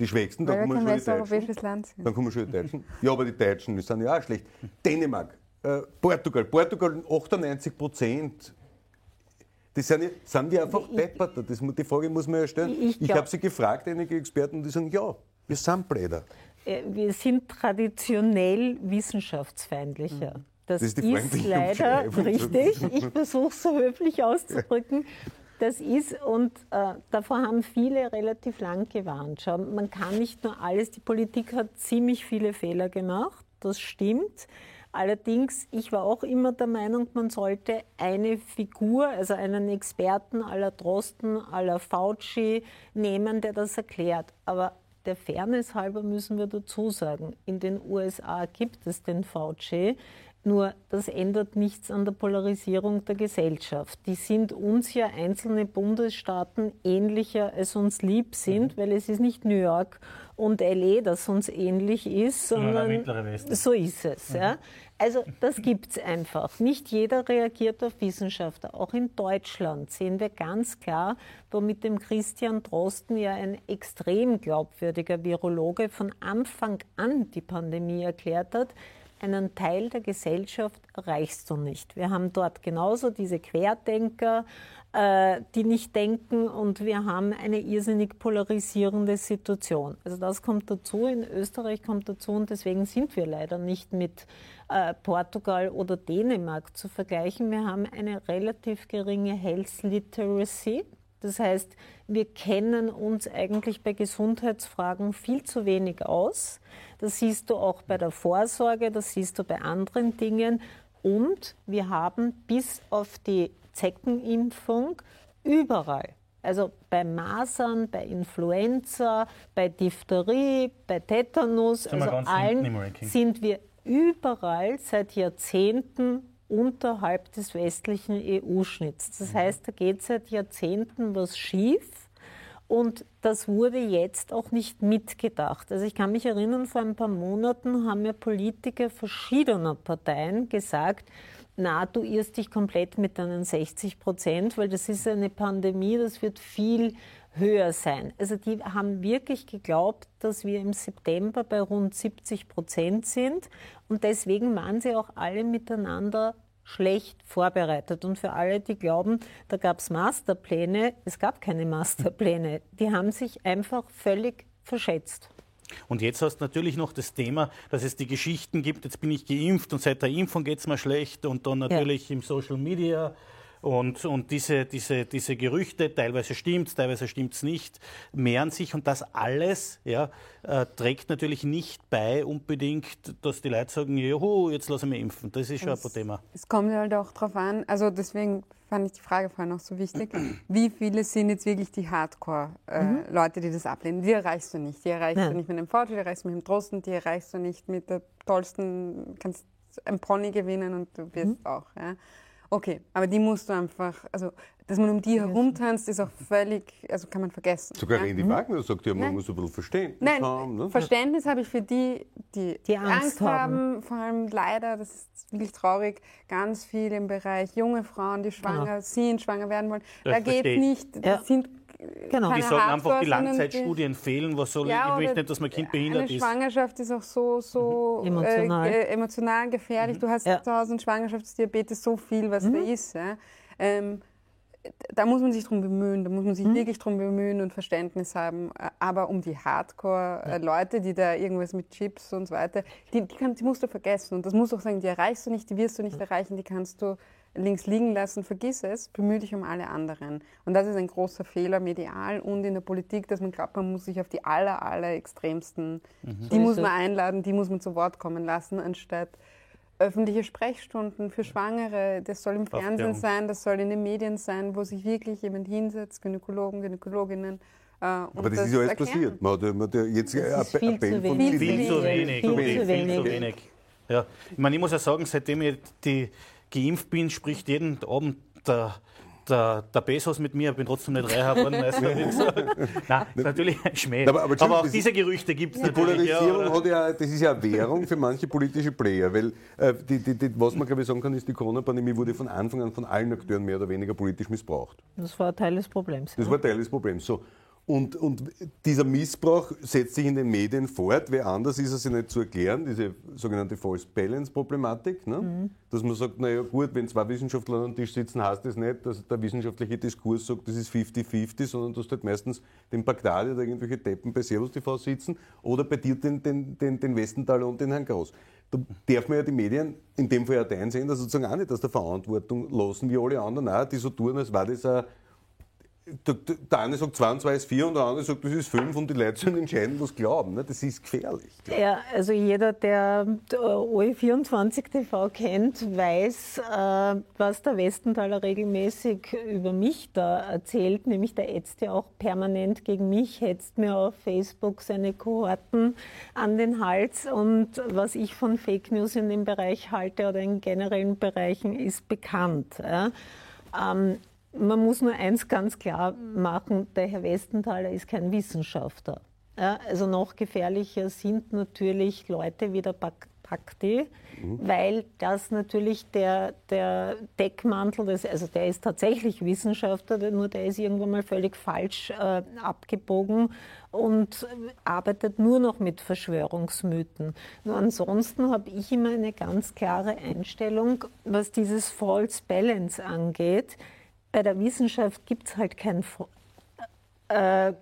Die Schwächsten, da kommen schon die Deutschen. Land Dann kommen schon die Deutschen. Ja, aber die Deutschen, die sind ja auch schlecht. Dänemark, äh, Portugal. Portugal 98 Prozent das sind, sind die einfach deppert. Das, die Frage muss man ja stellen. Ich, ich habe sie gefragt, einige Experten, die sagen, ja, wir sind Bläder. Äh, wir sind traditionell wissenschaftsfeindlicher. Hm. Das, das ist, ist leider richtig. Ich versuche es so höflich auszudrücken. Das ist, und äh, davor haben viele relativ lang gewarnt. Schau, man kann nicht nur alles, die Politik hat ziemlich viele Fehler gemacht, das stimmt. Allerdings, ich war auch immer der Meinung, man sollte eine Figur, also einen Experten aller Drosten, aller Fauci nehmen, der das erklärt. Aber der Fairness halber müssen wir dazu sagen, in den USA gibt es den Fauci. Nur das ändert nichts an der Polarisierung der Gesellschaft. Die sind uns ja einzelne Bundesstaaten ähnlicher, als uns lieb sind, mhm. weil es ist nicht New York und LA, das uns ähnlich ist, sondern so ist es. Mhm. Ja. Also das gibt es einfach. Nicht jeder reagiert auf Wissenschaftler. Auch in Deutschland sehen wir ganz klar, wo mit dem Christian Drosten ja ein extrem glaubwürdiger Virologe von Anfang an die Pandemie erklärt hat, einen Teil der Gesellschaft erreichst du nicht. Wir haben dort genauso diese Querdenker, äh, die nicht denken und wir haben eine irrsinnig polarisierende Situation. Also das kommt dazu, in Österreich kommt dazu und deswegen sind wir leider nicht mit äh, Portugal oder Dänemark zu vergleichen. Wir haben eine relativ geringe Health Literacy. Das heißt, wir kennen uns eigentlich bei Gesundheitsfragen viel zu wenig aus. Das siehst du auch bei der Vorsorge, das siehst du bei anderen Dingen. Und wir haben bis auf die Zeckenimpfung überall, also bei Masern, bei Influenza, bei Diphtherie, bei Tetanus, also allen sind wir überall seit Jahrzehnten unterhalb des westlichen EU-Schnitts. Das mhm. heißt, da geht seit Jahrzehnten was schief. Und das wurde jetzt auch nicht mitgedacht. Also ich kann mich erinnern, vor ein paar Monaten haben mir Politiker verschiedener Parteien gesagt, na, du irrst dich komplett mit deinen 60 Prozent, weil das ist eine Pandemie, das wird viel höher sein. Also die haben wirklich geglaubt, dass wir im September bei rund 70 Prozent sind und deswegen waren sie auch alle miteinander schlecht vorbereitet. Und für alle, die glauben, da gab es Masterpläne, es gab keine Masterpläne. Die haben sich einfach völlig verschätzt. Und jetzt hast du natürlich noch das Thema, dass es die Geschichten gibt, jetzt bin ich geimpft und seit der Impfung geht es mir schlecht und dann natürlich ja. im Social Media und, und diese, diese, diese Gerüchte, teilweise stimmt es, teilweise stimmt es nicht, mehren sich und das alles ja, äh, trägt natürlich nicht bei unbedingt, dass die Leute sagen, juhu, jetzt lassen wir impfen. Das ist schon ein Thema. Es kommt halt auch darauf an, also deswegen fand ich die Frage vorhin auch so wichtig. <clears throat> Wie viele sind jetzt wirklich die Hardcore-Leute, äh, mhm. die das ablehnen? Die erreichst du nicht. Die erreichst ja. du nicht mit dem Fortschritt, die erreichst du mit dem Drosten, die erreichst du nicht mit der tollsten, kannst ein Pony gewinnen und du wirst mhm. auch. Ja. Okay, aber die musst du einfach, also dass man um die herumtanzt, ist auch völlig, also kann man vergessen. Sogar ja? Randy mhm. Wagner sagt ja, man Nein. muss ein bisschen Verständnis Nein, haben. Ne? Verständnis habe ich für die, die, die Angst, Angst haben. haben. Vor allem leider, das ist wirklich traurig, ganz viel im Bereich junge Frauen, die schwanger genau. sind, schwanger werden wollen. Das da geht nicht, ja. das sind Genau. Die sagen einfach, die Langzeitstudien fehlen. Was soll ja, ich? Möchte nicht, dass mein Kind behindert eine ist. Schwangerschaft ist auch so, so mhm. emotional. Äh, emotional gefährlich. Mhm. Du hast ja. zu Hause einen Schwangerschaftsdiabetes, so viel, was mhm. da ist. Ja. Ähm, da muss man sich drum bemühen, da muss man sich mhm. wirklich drum bemühen und Verständnis haben. Aber um die Hardcore-Leute, die da irgendwas mit Chips und so weiter, die, die, kann, die musst du vergessen. Und das musst du auch sagen, die erreichst du nicht, die wirst du nicht erreichen, die kannst du links liegen lassen, vergiss es, bemühe dich um alle anderen. Und das ist ein großer Fehler medial und in der Politik, dass man glaubt, man muss sich auf die aller, aller extremsten, mhm. die muss man einladen, die muss man zu Wort kommen lassen, anstatt öffentliche Sprechstunden für Schwangere, das soll im Fernsehen sein, das soll in den Medien sein, wo sich wirklich jemand hinsetzt, Gynäkologen, Gynäkologinnen, äh, Aber das, das, ist ja alles passiert. Man hat, man hat jetzt das ist viel, zu wenig. Viel, zu wenig. Viel, viel, zu wenig. Viel zu wenig. Ja. Ich, meine, ich muss ja sagen, seitdem ich die geimpft bin, spricht jeden Abend der, der, der Bezos mit mir, ich bin trotzdem nicht reicher geworden. Also, <laughs> Nein, natürlich ein Schmäh. Aber, aber, aber auch diese Gerüchte gibt es die natürlich. Die Polarisierung ja, hat ja, das ist ja eine Währung für manche politische Player, weil äh, die, die, die, was man glaube ich sagen kann, ist, die Corona-Pandemie wurde von Anfang an von allen Akteuren mehr oder weniger politisch missbraucht. Das war Teil des Problems. Das war Teil des Problems. So. Und, und, dieser Missbrauch setzt sich in den Medien fort. Wer anders ist es ja nicht zu erklären, diese sogenannte False Balance Problematik. Ne? Mhm. Dass man sagt, naja gut, wenn zwei Wissenschaftler an einem Tisch sitzen, heißt das nicht, dass der wissenschaftliche Diskurs sagt, das ist 50-50, sondern du hast halt meistens den Bagdadi oder irgendwelche Deppen bei Servus TV sitzen oder bei dir den, den, den, den Westenthaler und den Herrn Groß. Da darf man ja die Medien, in dem Fall ja dein sehen, dass sozusagen auch nicht aus der Verantwortung lassen, wie alle anderen auch, die so tun, als war das ein der, der, eine sagt 2 und 2 ist 4 und der andere sagt, das ist 5 und die Leute sollen entscheiden, was glauben. Ne? Das ist gefährlich. Ja, also jeder, der OE24 TV kennt, weiß, äh, was der Westenthaler regelmäßig über mich da erzählt. Nämlich der ätzt ja auch permanent gegen mich, hetzt mir auf Facebook seine Kohorten an den Hals. Und was ich von Fake News in dem Bereich halte oder in generellen Bereichen ist bekannt. Ja. Ähm, man muss nur eins ganz klar machen, der Herr Westenthaler ist kein Wissenschaftler. Ja, also noch gefährlicher sind natürlich Leute wie der Bakti, mhm. weil das natürlich der, der Deckmantel, des, also der ist tatsächlich Wissenschaftler, nur der ist irgendwann mal völlig falsch äh, abgebogen und arbeitet nur noch mit Verschwörungsmythen. Nur ansonsten habe ich immer eine ganz klare Einstellung, was dieses False Balance angeht bei der Wissenschaft gibt es halt kein. Äh,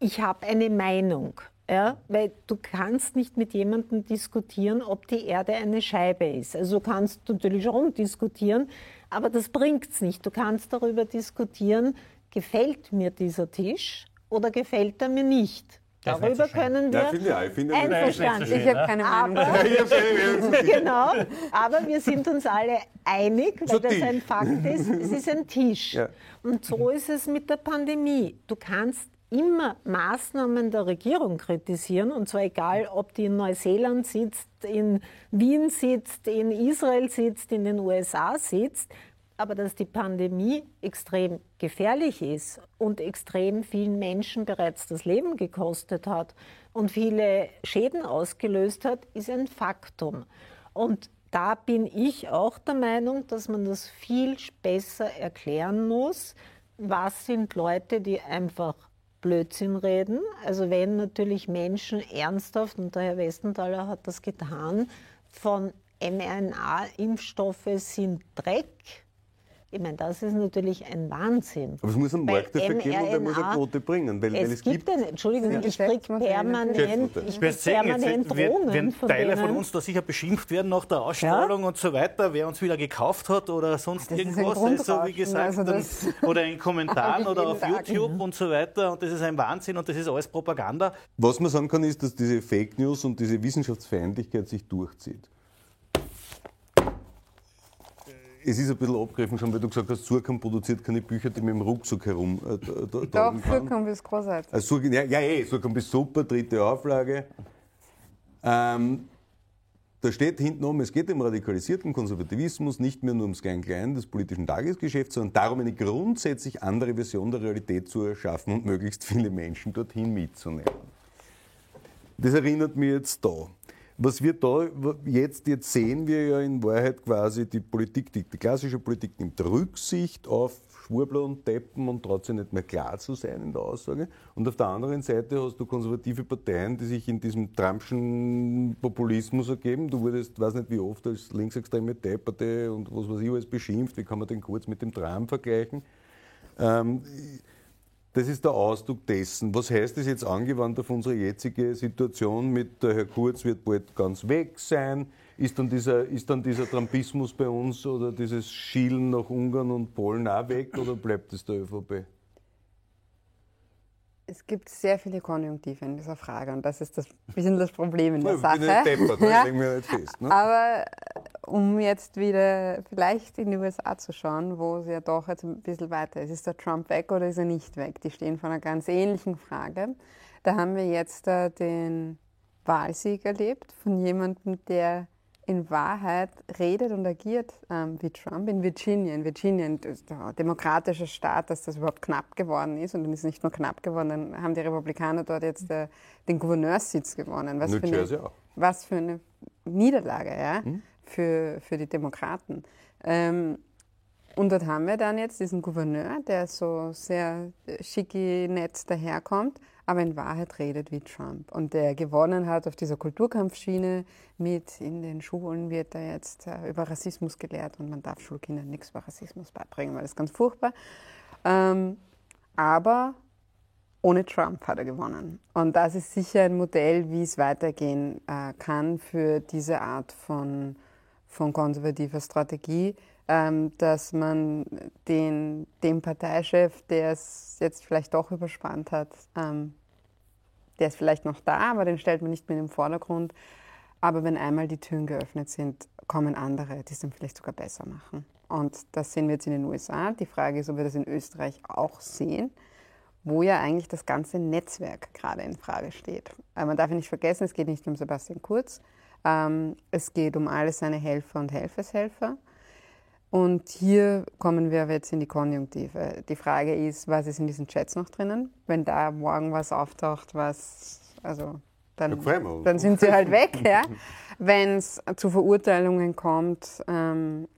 ich habe eine Meinung. Ja, weil du kannst nicht mit jemandem diskutieren, ob die Erde eine Scheibe ist. Also du kannst natürlich schon diskutieren, aber das bringt es nicht. Du kannst darüber diskutieren, gefällt mir dieser Tisch oder gefällt er mir nicht. Darüber können wir ja, finde ich, finde einverstanden. Ich, ich habe keine Meinung. Aber, genau, aber wir sind uns alle einig, weil so das Tisch. ein Fakt ist, es ist ein Tisch. Ja. Und so ist es mit der Pandemie. Du kannst immer Maßnahmen der Regierung kritisieren, und zwar egal, ob die in Neuseeland sitzt, in Wien sitzt, in Israel sitzt, in den USA sitzt, aber dass die Pandemie extrem gefährlich ist und extrem vielen Menschen bereits das Leben gekostet hat und viele Schäden ausgelöst hat, ist ein Faktum. Und da bin ich auch der Meinung, dass man das viel besser erklären muss. Was sind Leute, die einfach Blödsinn reden? Also wenn natürlich Menschen ernsthaft, und der Herr Westenthaler hat das getan, von mRNA-Impfstoffe sind Dreck, ich meine, das ist natürlich ein Wahnsinn. Aber es muss einen Markteffekt geben und der muss eine Quote bringen. Weil, es, weil es gibt, eine, Entschuldigung, ja. ich kriege permanent, ich krieg permanent Drohungen Wenn von Teile denen. von uns da sicher beschimpft werden nach der Ausstrahlung ja? und so weiter, wer uns wieder gekauft hat oder sonst das irgendwas, also wie gesagt, also oder in Kommentaren <laughs> oder auf YouTube und so weiter. Und das ist ein Wahnsinn und das ist alles Propaganda. Was man sagen kann, ist, dass diese Fake News und diese Wissenschaftsfeindlichkeit sich durchzieht. Es ist ein bisschen abgegriffen schon, weil du gesagt hast, Surkamp produziert keine Bücher, die mit dem Rucksack herum äh, da, Doch, Surkamp ist großartig. Also, ja, ja, ey, eh, Surkamp ist super, dritte Auflage. Ähm, da steht hinten oben, es geht um radikalisierten Konservativismus, nicht mehr nur ums Klein-Klein des politischen Tagesgeschäfts, sondern darum, eine grundsätzlich andere Version der Realität zu erschaffen und möglichst viele Menschen dorthin mitzunehmen. Das erinnert mich jetzt da. Was wir da jetzt, jetzt sehen wir ja in Wahrheit quasi die Politik, die, die klassische Politik nimmt Rücksicht auf Schwurbler und Deppen und sich nicht mehr klar zu sein in der Aussage. Und auf der anderen Seite hast du konservative Parteien, die sich in diesem Trumpschen Populismus ergeben. Du wurdest, weiß nicht wie oft, als linksextreme Depperte und was weiß ich alles beschimpft. Wie kann man den kurz mit dem Trump vergleichen? Ähm, das ist der Ausdruck dessen. Was heißt das jetzt angewandt auf unsere jetzige Situation mit der Herr Kurz wird bald ganz weg sein? Ist dann, dieser, ist dann dieser Trumpismus bei uns oder dieses Schielen nach Ungarn und Polen auch weg oder bleibt es der ÖVP? Es gibt sehr viele Konjunktive in dieser Frage und das ist das bisschen das Problem in der <laughs> Sache. deppert, ne? <laughs> Ja. legen wir nicht fest. Ne? Aber äh, um jetzt wieder vielleicht in die USA zu schauen, wo es ja doch jetzt ein bisschen weiter ist, ist der Trump weg oder ist er nicht weg? Die stehen vor einer ganz ähnlichen Frage. Da haben wir jetzt äh, den Wahlsieg erlebt von jemandem, der in Wahrheit redet und agiert ähm, wie Trump in Virginia. In Virginia, ein der demokratische Staat, dass das überhaupt knapp geworden ist. Und dann ist es nicht nur knapp geworden, dann haben die Republikaner dort jetzt äh, den Gouverneurssitz gewonnen. Was New für Jersey eine, auch. was für eine Niederlage ja, für, für die Demokraten. Ähm, und dort haben wir dann jetzt diesen Gouverneur, der so sehr äh, schicki nett daherkommt, aber in Wahrheit redet wie Trump. Und der gewonnen hat auf dieser Kulturkampfschiene mit, in den Schulen wird er jetzt äh, über Rassismus gelehrt und man darf Schulkindern nichts über Rassismus beibringen, weil das ist ganz furchtbar. Ähm, aber ohne Trump hat er gewonnen. Und das ist sicher ein Modell, wie es weitergehen äh, kann für diese Art von, von konservativer Strategie, dass man den, dem Parteichef, der es jetzt vielleicht doch überspannt hat, ähm, der ist vielleicht noch da, aber den stellt man nicht mehr in den Vordergrund. Aber wenn einmal die Türen geöffnet sind, kommen andere, die es dann vielleicht sogar besser machen. Und das sehen wir jetzt in den USA. Die Frage ist, ob wir das in Österreich auch sehen wo ja eigentlich das ganze Netzwerk gerade in Frage steht. Äh, Man darf ja nicht vergessen, es geht nicht um Sebastian Kurz, ähm, es geht um alle seine Helfer und Helfershelfer. Und hier kommen wir jetzt in die Konjunktive. Die Frage ist, was ist in diesen Chats noch drinnen? Wenn da morgen was auftaucht, was, also, dann, dann sind sie halt <laughs> weg. Ja? Wenn es zu Verurteilungen kommt, ähm,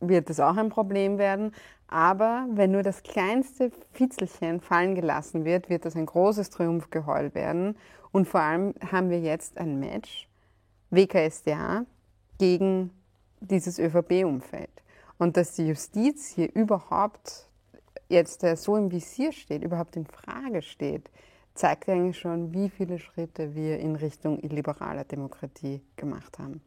wird das auch ein Problem werden. Aber wenn nur das kleinste Fitzelchen fallen gelassen wird, wird das ein großes Triumphgeheul werden. Und vor allem haben wir jetzt ein Match, WKSDA, gegen dieses ÖVP-Umfeld. Und dass die Justiz hier überhaupt jetzt so im Visier steht, überhaupt in Frage steht, zeigt eigentlich schon, wie viele Schritte wir in Richtung illiberaler Demokratie gemacht haben.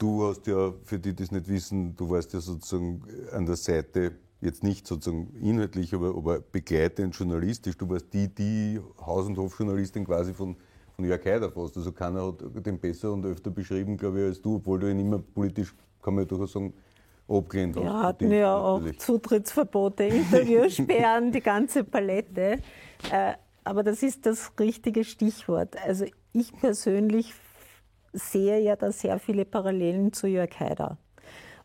Du hast ja, für die, die das nicht wissen, du warst ja sozusagen an der Seite, jetzt nicht sozusagen inhaltlich, aber, aber begleitend journalistisch. Du warst die, die Haus- und Hofjournalistin quasi von, von Jörg Haider fast. Also keiner hat den besser und öfter beschrieben, glaube ich, als du, obwohl du ihn immer politisch, kann man ja durchaus sagen, abgelehnt hast. Ja, hatten ja auch. Zutrittsverbote, <laughs> Interviewsperren, die ganze Palette. Äh, aber das ist das richtige Stichwort. Also ich persönlich sehe ja da sehr viele Parallelen zu Jörg Haider.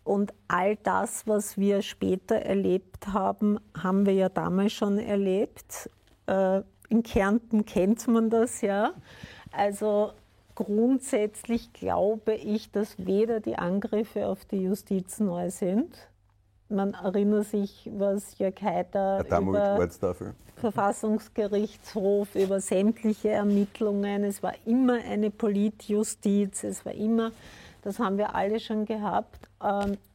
Und all das, was wir später erlebt haben, haben wir ja damals schon erlebt. Äh, in Kärnten kennt man das ja. Also grundsätzlich glaube ich, dass weder die Angriffe auf die Justiz neu sind. Man erinnert sich, was Jörg Haider über. Verfassungsgerichtshof, über sämtliche Ermittlungen. Es war immer eine Politjustiz, es war immer, das haben wir alle schon gehabt.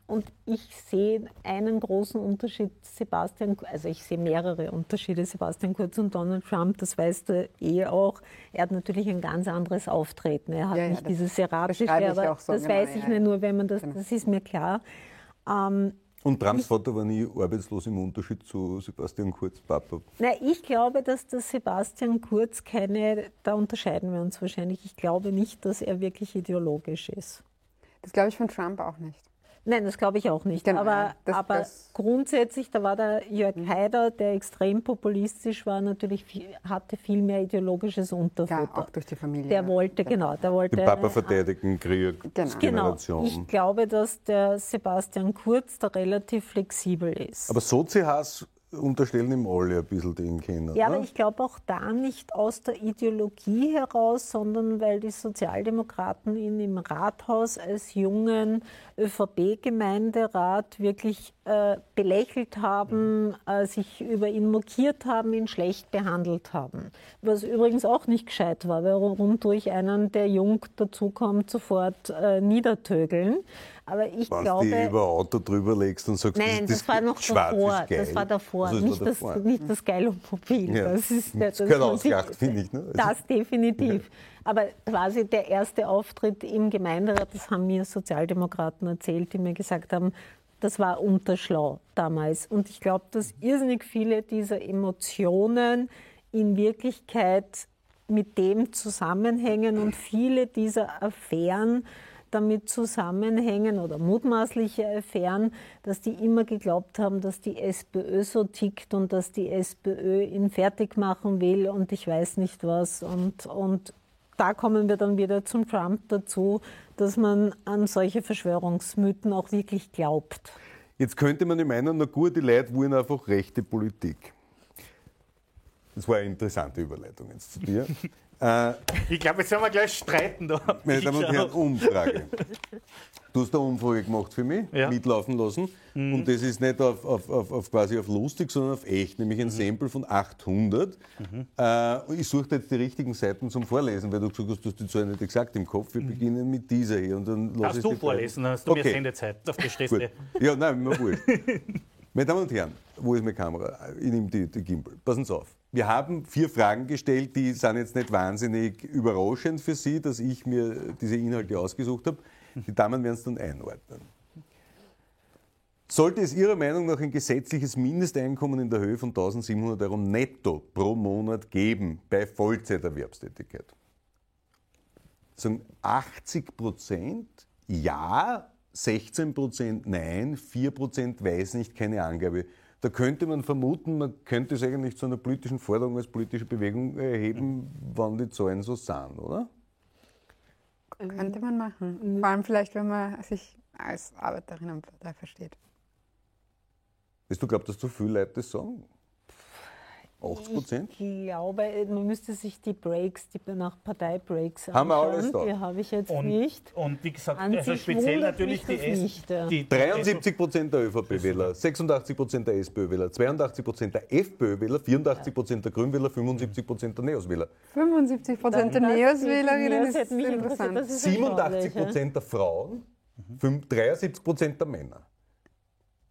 Und ich sehe einen großen Unterschied, Sebastian, also ich sehe mehrere Unterschiede, Sebastian Kurz und Donald Trump, das weißt du eh auch. Er hat natürlich ein ganz anderes Auftreten. Er hat Ja, ja, nicht das dieses erratische, aber so das genau, weiß ich ja, nicht ja. nur, wenn man das, Genau. das ist mir klar. Ähm, Und Trumps Vater war nie arbeitslos im Unterschied zu Sebastian Kurz, Papa. Na, ich glaube, dass der Sebastian Kurz keine, da unterscheiden wir uns wahrscheinlich, ich glaube nicht, dass er wirklich ideologisch ist. Das glaube ich von Trump auch nicht. Nein, das glaube ich auch nicht. Genau, aber das- aber das- grundsätzlich, da war der Jörg Haider, der extrem populistisch war, natürlich viel, hatte viel mehr ideologisches Ja, Unterfutter. auch durch die Familie. der wollte, genau, der wollte. Den Papa verteidigen, Krieg, Genau. Genau. Ich glaube, dass der Sebastian Kurz da relativ flexibel ist. Aber Sozi-Hass unterstellen ihm alle ein bisschen den kennen. Ja, ne? aber ich glaube auch da nicht aus der Ideologie heraus, sondern weil die Sozialdemokraten ihn im Rathaus als jungen ÖVP-Gemeinderat wirklich äh, belächelt haben, äh, sich über ihn mokiert haben, ihn schlecht behandelt haben. Was übrigens auch nicht gescheit war, weil warum tue ich einen, der jung dazukommt, sofort äh, niedertögeln? Aber ich Wenn du glaube. die über ein Auto drüber legst und sagst, Nein, das, das, war noch davor. Das war davor, Also, nicht, war davor. Das, nicht das Geilmobil. Ja. Das, ist, Das das sich- ausgelacht, finde ich, ne? Also- Das definitiv. Aber quasi der erste Auftritt im Gemeinderat, das haben mir Sozialdemokraten erzählt, die mir gesagt haben, das war unterschlau damals. Und ich glaube, dass irrsinnig viele dieser Emotionen in Wirklichkeit mit dem zusammenhängen und viele dieser Affären damit zusammenhängen oder mutmaßliche Affären, dass die immer geglaubt haben, dass die SPÖ so tickt und dass die SPÖ ihn fertig machen will und ich weiß nicht was. Und, und da kommen wir dann wieder zum Trump dazu, dass man an solche Verschwörungsmythen auch wirklich glaubt. Jetzt könnte man ja meinen, na gut, die Leute wollen einfach rechte Politik. Das war eine interessante Überleitung jetzt zu dir. <laughs> äh, Ich glaube, jetzt werden wir gleich streiten da. meine Damen und Herren. Umfrage. Du hast eine Umfrage gemacht für mich, Ja. mitlaufen lassen. Und das ist nicht auf, auf, auf, auf quasi auf lustig, sondern auf echt, nämlich ein Sample von 800. Äh, ich suche jetzt die richtigen Seiten zum Vorlesen, weil du gesagt hast, du hast die Zahl nicht exakt im Kopf. Wir beginnen mit dieser hier. Und dann Darfst du vorlesen, dann hast du Okay. mehr Sendezeit. Auf die <laughs> stehst Gut. du. Ja, nein, mir wurscht. Meine Damen und Herren, wo ist meine Kamera? Ich nehme die, die Gimbal. Passen Sie auf. Wir haben vier Fragen gestellt, die sind jetzt nicht wahnsinnig überraschend für Sie, dass ich mir diese Inhalte ausgesucht habe. Die Damen werden es dann einordnen. Sollte es Ihrer Meinung nach ein gesetzliches Mindesteinkommen in der Höhe von 1700 Euro netto pro Monat geben bei Vollzeiterwerbstätigkeit? Sagen 80 Prozent ja, 16 Prozent nein, 4 Prozent weiß nicht, keine Angabe. Da könnte man vermuten, man könnte es eigentlich zu einer politischen Forderung als politische Bewegung erheben, wann die Zahlen so sind, oder? Könnte man machen. Vor allem vielleicht, wenn man sich als Arbeiterinnenpartei versteht. Weißt du, glaubst, dass zu viele Leute das sagen? 80 Prozent? Ich glaube, man müsste sich die Breaks, die nach Parteibreaks Haben wir anschauen. alles da? Die habe ich jetzt Und, nicht. und wie gesagt, An also speziell natürlich die, S, nicht, ja. die 73 Prozent der ÖVP-Wähler, 86 Prozent der SPÖ-Wähler, 82 Prozent der FPÖ-Wähler, 84 Prozent der Grünwähler, 75 Prozent der NEOS-Wähler, 75 Prozent der Neos-Wählerinnen das ist interessant. das ist 87 erstaunlich, ja. Prozent der Frauen, fünf- 73 Prozent der Männer.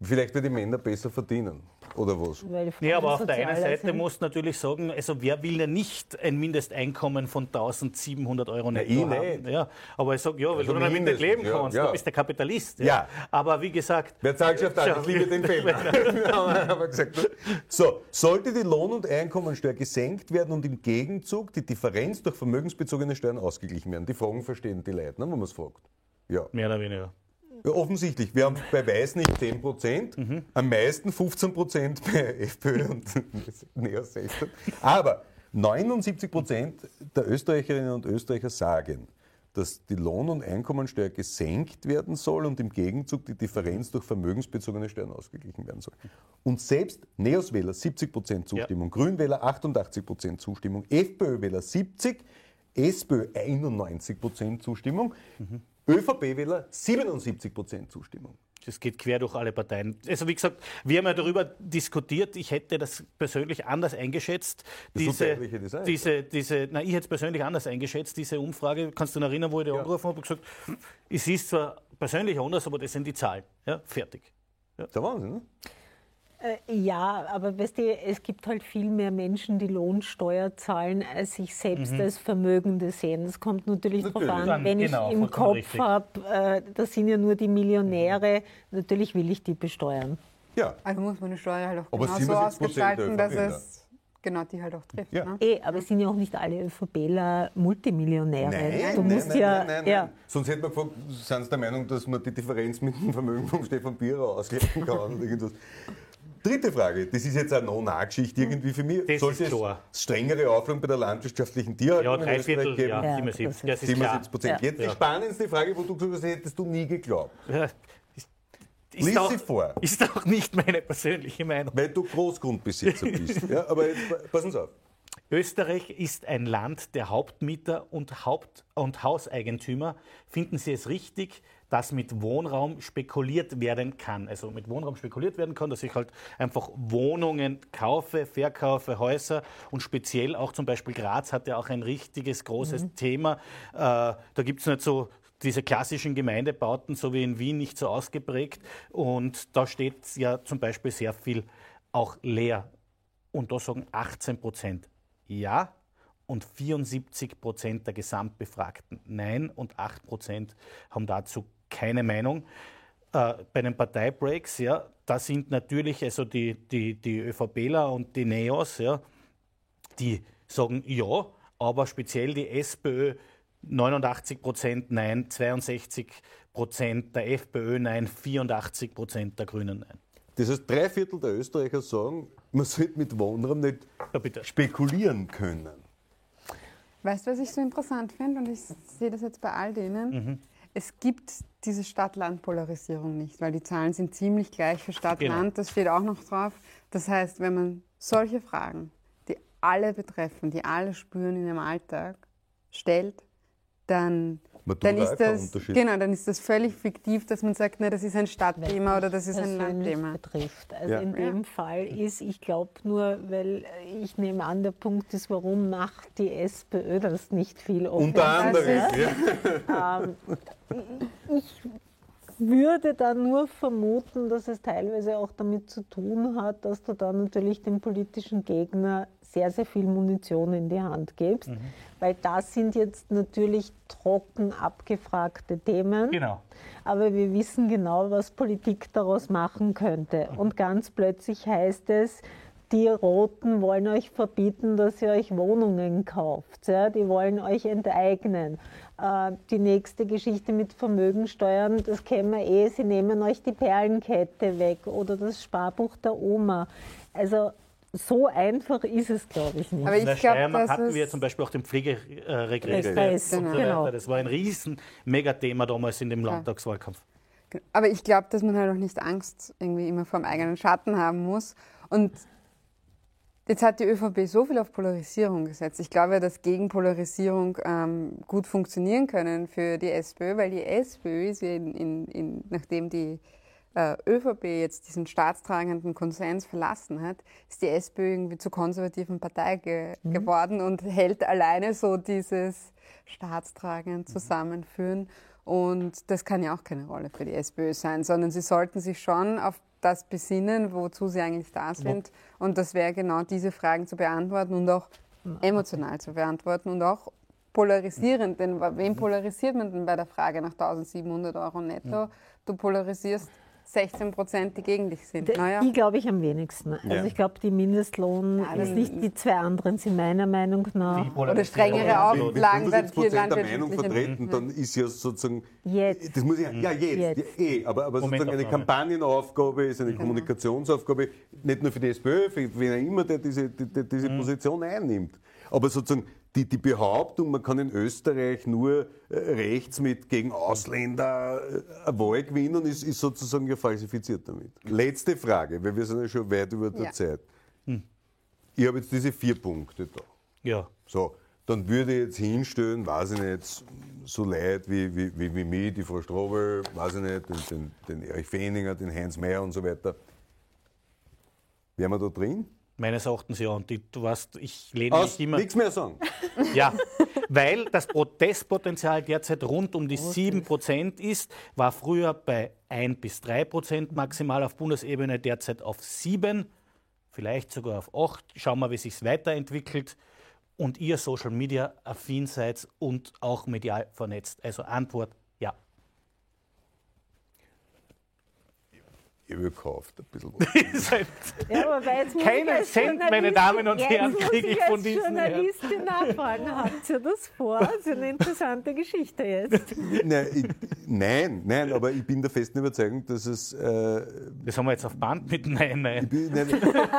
Vielleicht, weil die Männer besser verdienen, oder was? Ja, aber auf der einen Seite sind. muss natürlich sagen, also wer will ja nicht ein Mindesteinkommen von 1700 Euro netto ich haben? nicht. Ja, aber ich sage, ja, weil Also du damit nicht leben ja, kannst, ja. du bist der Kapitalist. Ja. Aber wie gesagt, Wer Zahlschaft hat, ich liebe den <laughs> Fehler. <laughs> gesagt. So, sollte die Lohn- und Einkommensteuer gesenkt werden und im Gegenzug die Differenz durch vermögensbezogene Steuern ausgeglichen werden? Die Fragen verstehen die Leute, ne, wenn man es fragt. Ja. mehr oder weniger. Ja, offensichtlich. Wir haben bei Weiß nicht 10 Prozent, am meisten 15 Prozent bei <laughs> FPÖ und <laughs> 16. Aber 79 Prozent der Österreicherinnen und Österreicher sagen, dass die Lohn- und Einkommensteuer gesenkt werden soll und im Gegenzug die Differenz durch vermögensbezogene Steuern ausgeglichen werden soll. Und selbst Neos-Wähler 70 Prozent Zustimmung, Grünwähler 88 Prozent Zustimmung, FPÖ-Wähler 70, SPÖ 91 Prozent Zustimmung, ÖVP-Wähler 77 Prozent Zustimmung. Das geht quer durch alle Parteien. Also wie gesagt, wir haben ja darüber diskutiert. Ich hätte das persönlich anders eingeschätzt. Das ist Diese, Design. diese, diese, na, ich hätte es persönlich anders eingeschätzt. Diese Umfrage, kannst du dich erinnern, wo ich dich angerufen habe und gesagt, es ist zwar persönlich anders, aber das sind die Zahlen. Ja, fertig. Das ist der Wahnsinn, ne? Äh, Ja, aber weißt du, es gibt halt viel mehr Menschen, die Lohnsteuer zahlen, als sich selbst als Vermögende sehen. Das kommt natürlich, darauf Natürlich. an, Dann, wenn genau, ich im Kopf habe, äh, das sind ja nur die Millionäre, natürlich will ich die besteuern. Ja. Also muss man die Steuer halt auch Aber genau so 77% ausgestalten, dass es genau die halt auch trifft. Ja. Ne? Eh, aber es sind ja auch nicht alle ÖVPler Multimillionäre. du musst nein, ja, nein, nein, ja. nein. Sonst hätte man gefragt, sind Sie der Meinung, dass man die Differenz mit dem Vermögen von Stefan Bierer ausgleichen kann? Dritte Frage, das ist jetzt eine No-Nah-Geschichte irgendwie für mich. Das Sollte ist klar. es strengere Auflagen bei der landwirtschaftlichen Tierhaltung Ja, in drei Österreich Viertel, geben? ja, Ja, 77. das ist klar. 77 Prozent. Ja. Jetzt die spannendste Frage, wo du gesagt hast, hättest du nie geglaubt. Ja, ist, ist, Lies auch, sie vor. ist auch nicht meine persönliche Meinung. Weil du Großgrundbesitzer bist. Ja, aber jetzt passen Sie auf. Österreich ist ein Land der Hauptmieter und Haupt- und Hauseigentümer. Finden Sie es richtig, dass mit Wohnraum spekuliert werden kann? Also mit Wohnraum spekuliert werden kann, dass ich halt einfach Wohnungen kaufe, verkaufe, Häuser und speziell auch zum Beispiel Graz hat ja auch ein richtiges großes Thema. Äh, da gibt es nicht so diese klassischen Gemeindebauten, so wie in Wien, nicht so ausgeprägt. Und da steht ja zum Beispiel sehr viel auch leer. Und da sagen 18 Prozent ja und 74 Prozent der Gesamtbefragten nein und 8 Prozent haben dazu keine Meinung. Äh, bei den Parteibreaks, ja, da sind natürlich also die, die, die ÖVPler und die Neos, ja, die sagen ja, aber speziell die SPÖ 89 Prozent Nein, 62 Prozent der FPÖ Nein, 84 Prozent der Grünen Nein. Das heißt, drei Viertel der Österreicher sagen, man sollte mit Wohnraum nicht Ja, spekulieren können. Weißt du, was ich so interessant finde? Und ich sehe das jetzt bei all denen. Es gibt diese Stadt-Land-Polarisierung nicht, weil die Zahlen sind ziemlich gleich für Stadt-Land. Genau. Das steht auch noch drauf. Das heißt, wenn man solche Fragen, die alle betreffen, die alle spüren in ihrem Alltag, stellt, dann, Man dann, da ist das, Unterschied. genau, dann ist das völlig fiktiv, dass man sagt, na, das ist ein Stadtthema oder das ist ein persönlich Landthema. betrifft. Also Ja. in dem Fall ist, ich glaube nur, weil ich nehme an, der Punkt ist, warum macht die SPÖ das nicht viel Unter anderem. ist- Ja. <laughs> Ich würde da nur vermuten, dass es teilweise auch damit zu tun hat, dass du da natürlich dem politischen Gegner sehr, sehr viel Munition in die Hand gibst. Weil das sind jetzt natürlich trocken abgefragte Themen. Genau. Aber wir wissen genau, was Politik daraus machen könnte. Und ganz plötzlich heißt es, die Roten wollen euch verbieten, dass ihr euch Wohnungen kauft. Ja? Die wollen euch enteignen. Äh, die nächste Geschichte mit Vermögensteuern, das kennen wir eh, sie nehmen euch die Perlenkette weg oder das Sparbuch der Oma. Also so einfach ist es, glaube ich, nicht. Aber In der ich glaube, Steiermark dass hatten wir zum Beispiel auch den so genau. weiter. Das war ein riesen Megathema damals in dem Landtagswahlkampf. Aber ich glaube, dass man halt auch nicht Angst irgendwie immer vor dem eigenen Schatten haben muss. Und jetzt hat die ÖVP so viel auf Polarisierung gesetzt. Ich glaube, dass gegen Polarisierung ähm, gut funktionieren können für die SPÖ, weil die SPÖ ist ja in, in, in, nachdem die äh, ÖVP jetzt diesen staatstragenden Konsens verlassen hat, ist die SPÖ irgendwie zur konservativen Partei ge geworden und hält alleine so dieses Staatstragen zusammenführen. Und das kann ja auch keine Rolle für die SPÖ sein, sondern sie sollten sich schon auf das besinnen, wozu sie eigentlich da sind. Und das wäre genau diese Fragen zu beantworten und auch emotional zu beantworten und auch polarisierend. Denn wen polarisiert man denn bei der Frage nach 1700 Euro netto? Du polarisierst 16 Prozent, die gegen dich sind. Naja. Die glaube ich am wenigsten. Also Ja. ich glaube, die Mindestlohn Ja, ist nicht die zwei anderen, sind meiner Meinung nach. Oder strengere Auflagen wenn bei 75 vielen Prozent der Meinung vertreten, dann ist ja sozusagen. Jetzt. Das muss ich, ja, jetzt. Jetzt. Ja, eh, aber, aber sozusagen eine. Kampagnenaufgabe ist eine Kommunikationsaufgabe, nicht nur für die SPÖ, für wen auch immer, der diese, die, die, diese Position einnimmt. Aber sozusagen die, die Behauptung, man kann in Österreich nur äh, rechts mit gegen Ausländer äh, eine Wahl gewinnen, ist, ist sozusagen ja falsifiziert damit. Letzte Frage, weil wir sind ja schon weit über der Ja. Zeit. Ich habe jetzt diese vier Punkte da. Ja. So, dann würde ich jetzt hinstellen, weiß ich nicht, so Leute wie, wie, wie, wie mich, die Frau Strobel, weiß ich nicht, den, den, den Erich Fehninger, den Heinz Mayer und so weiter. Wären wir da drin? Meines Erachtens ja. Und die, du weißt, ich lehne Aus, mich immer. nichts mehr sagen. <laughs> Ja, weil das Protestpotenzial derzeit rund um die 7% ist, war früher bei 1 bis 3% maximal auf Bundesebene, derzeit auf 7, vielleicht sogar auf 8. Schauen wir, wie sich weiterentwickelt. Und ihr Social Media affin seid und auch medial vernetzt. Also Antwort habe gekauft, ein bisschen <laughs> was. Ja, Keinen Cent, meine Damen und Herren, kriege ich von diesen Herren. Journalistin nachfragen, habt ihr das vor? Das ist eine interessante Geschichte jetzt. <laughs> nein, ich, nein, nein, aber ich bin der festen Überzeugung, dass es. Äh, Das haben wir jetzt auf Band mit Nein, nein. ich bin, nein,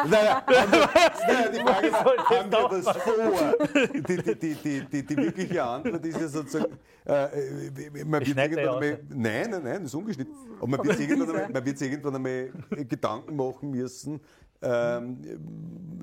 naja, haben wir, naja, die Frage ist, haben wir das vor? Die, die, die, die, die, die wirkliche Antwort ist ja sozusagen, äh, äh, man wird irgendwann einmal, nein, nein, nein, das ist ungeschnitten, aber man <laughs> wird irgendwann einmal, man wird sich irgendwann einmal Gedanken machen müssen, ähm,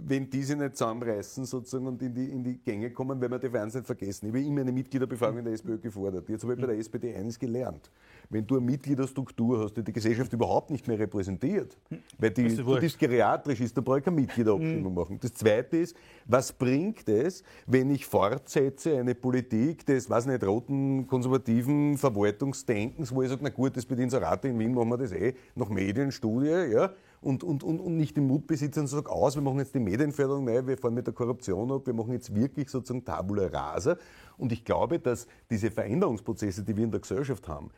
wenn diese nicht zusammenreißen sozusagen und in die, in die Gänge kommen, weil wir die eins nicht vergessen. Ich habe immer eine Mitgliederbefragung in der SPÖ gefordert. Jetzt habe ich bei der SPD eines gelernt. Wenn du eine Mitgliederstruktur hast, die die Gesellschaft überhaupt nicht mehr repräsentiert, weil die, Ist du bist geriatrisch ist, dann brauche ich keine Mitgliederabstimmung machen. Das Zweite ist, was bringt es, wenn ich fortsetze eine Politik des, weiß nicht, roten konservativen Verwaltungsdenkens, wo ich sage, na gut, das mit Inserate in Wien machen wir das eh nach Medienstudie, ja, und, und, und, und nicht den Mut besitzen und sagen, aus, wir machen jetzt die Medienförderung neu, wir fahren mit der Korruption ab, wir machen jetzt wirklich sozusagen Tabula rasa. Und ich glaube, dass diese Veränderungsprozesse, die wir in der Gesellschaft haben,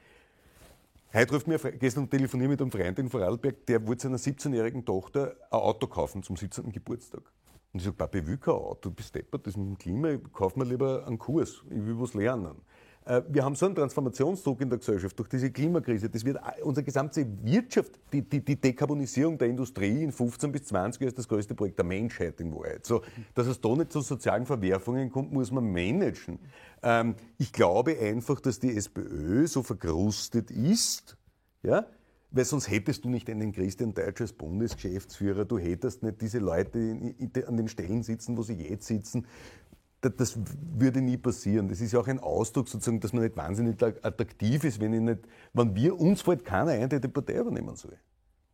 Heute ruft mir, gestern telefoniere ich mit einem Freund in Vorarlberg, der wollte seiner 17-jährigen Tochter ein Auto kaufen zum 17. Geburtstag. Und ich sage, Papi, ich will kein Auto, du bist deppert, das mit dem Klima, kauf mir lieber einen Kurs, ich will was lernen. Äh, Wir haben so einen Transformationsdruck in der Gesellschaft durch diese Klimakrise. Das wird a- unsere gesamte Wirtschaft, die, die, die Dekarbonisierung der Industrie in 15 bis 20 Jahren ist das größte Projekt der Menschheit in Wahrheit. So, dass es da nicht zu sozialen Verwerfungen kommt, muss man managen. Ähm, ich glaube einfach, dass die SPÖ so verkrustet ist, ja, weil sonst hättest du nicht einen Christian Deutsch als Bundesgeschäftsführer, du hättest nicht diese Leute an den Stellen sitzen, wo sie jetzt sitzen. Da- Das würde nie passieren. Das ist ja auch ein Ausdruck, sozusagen, dass man nicht wahnsinnig attraktiv ist, wenn, ich nicht, wenn wir uns fällt keiner ein, der die Partei übernehmen soll.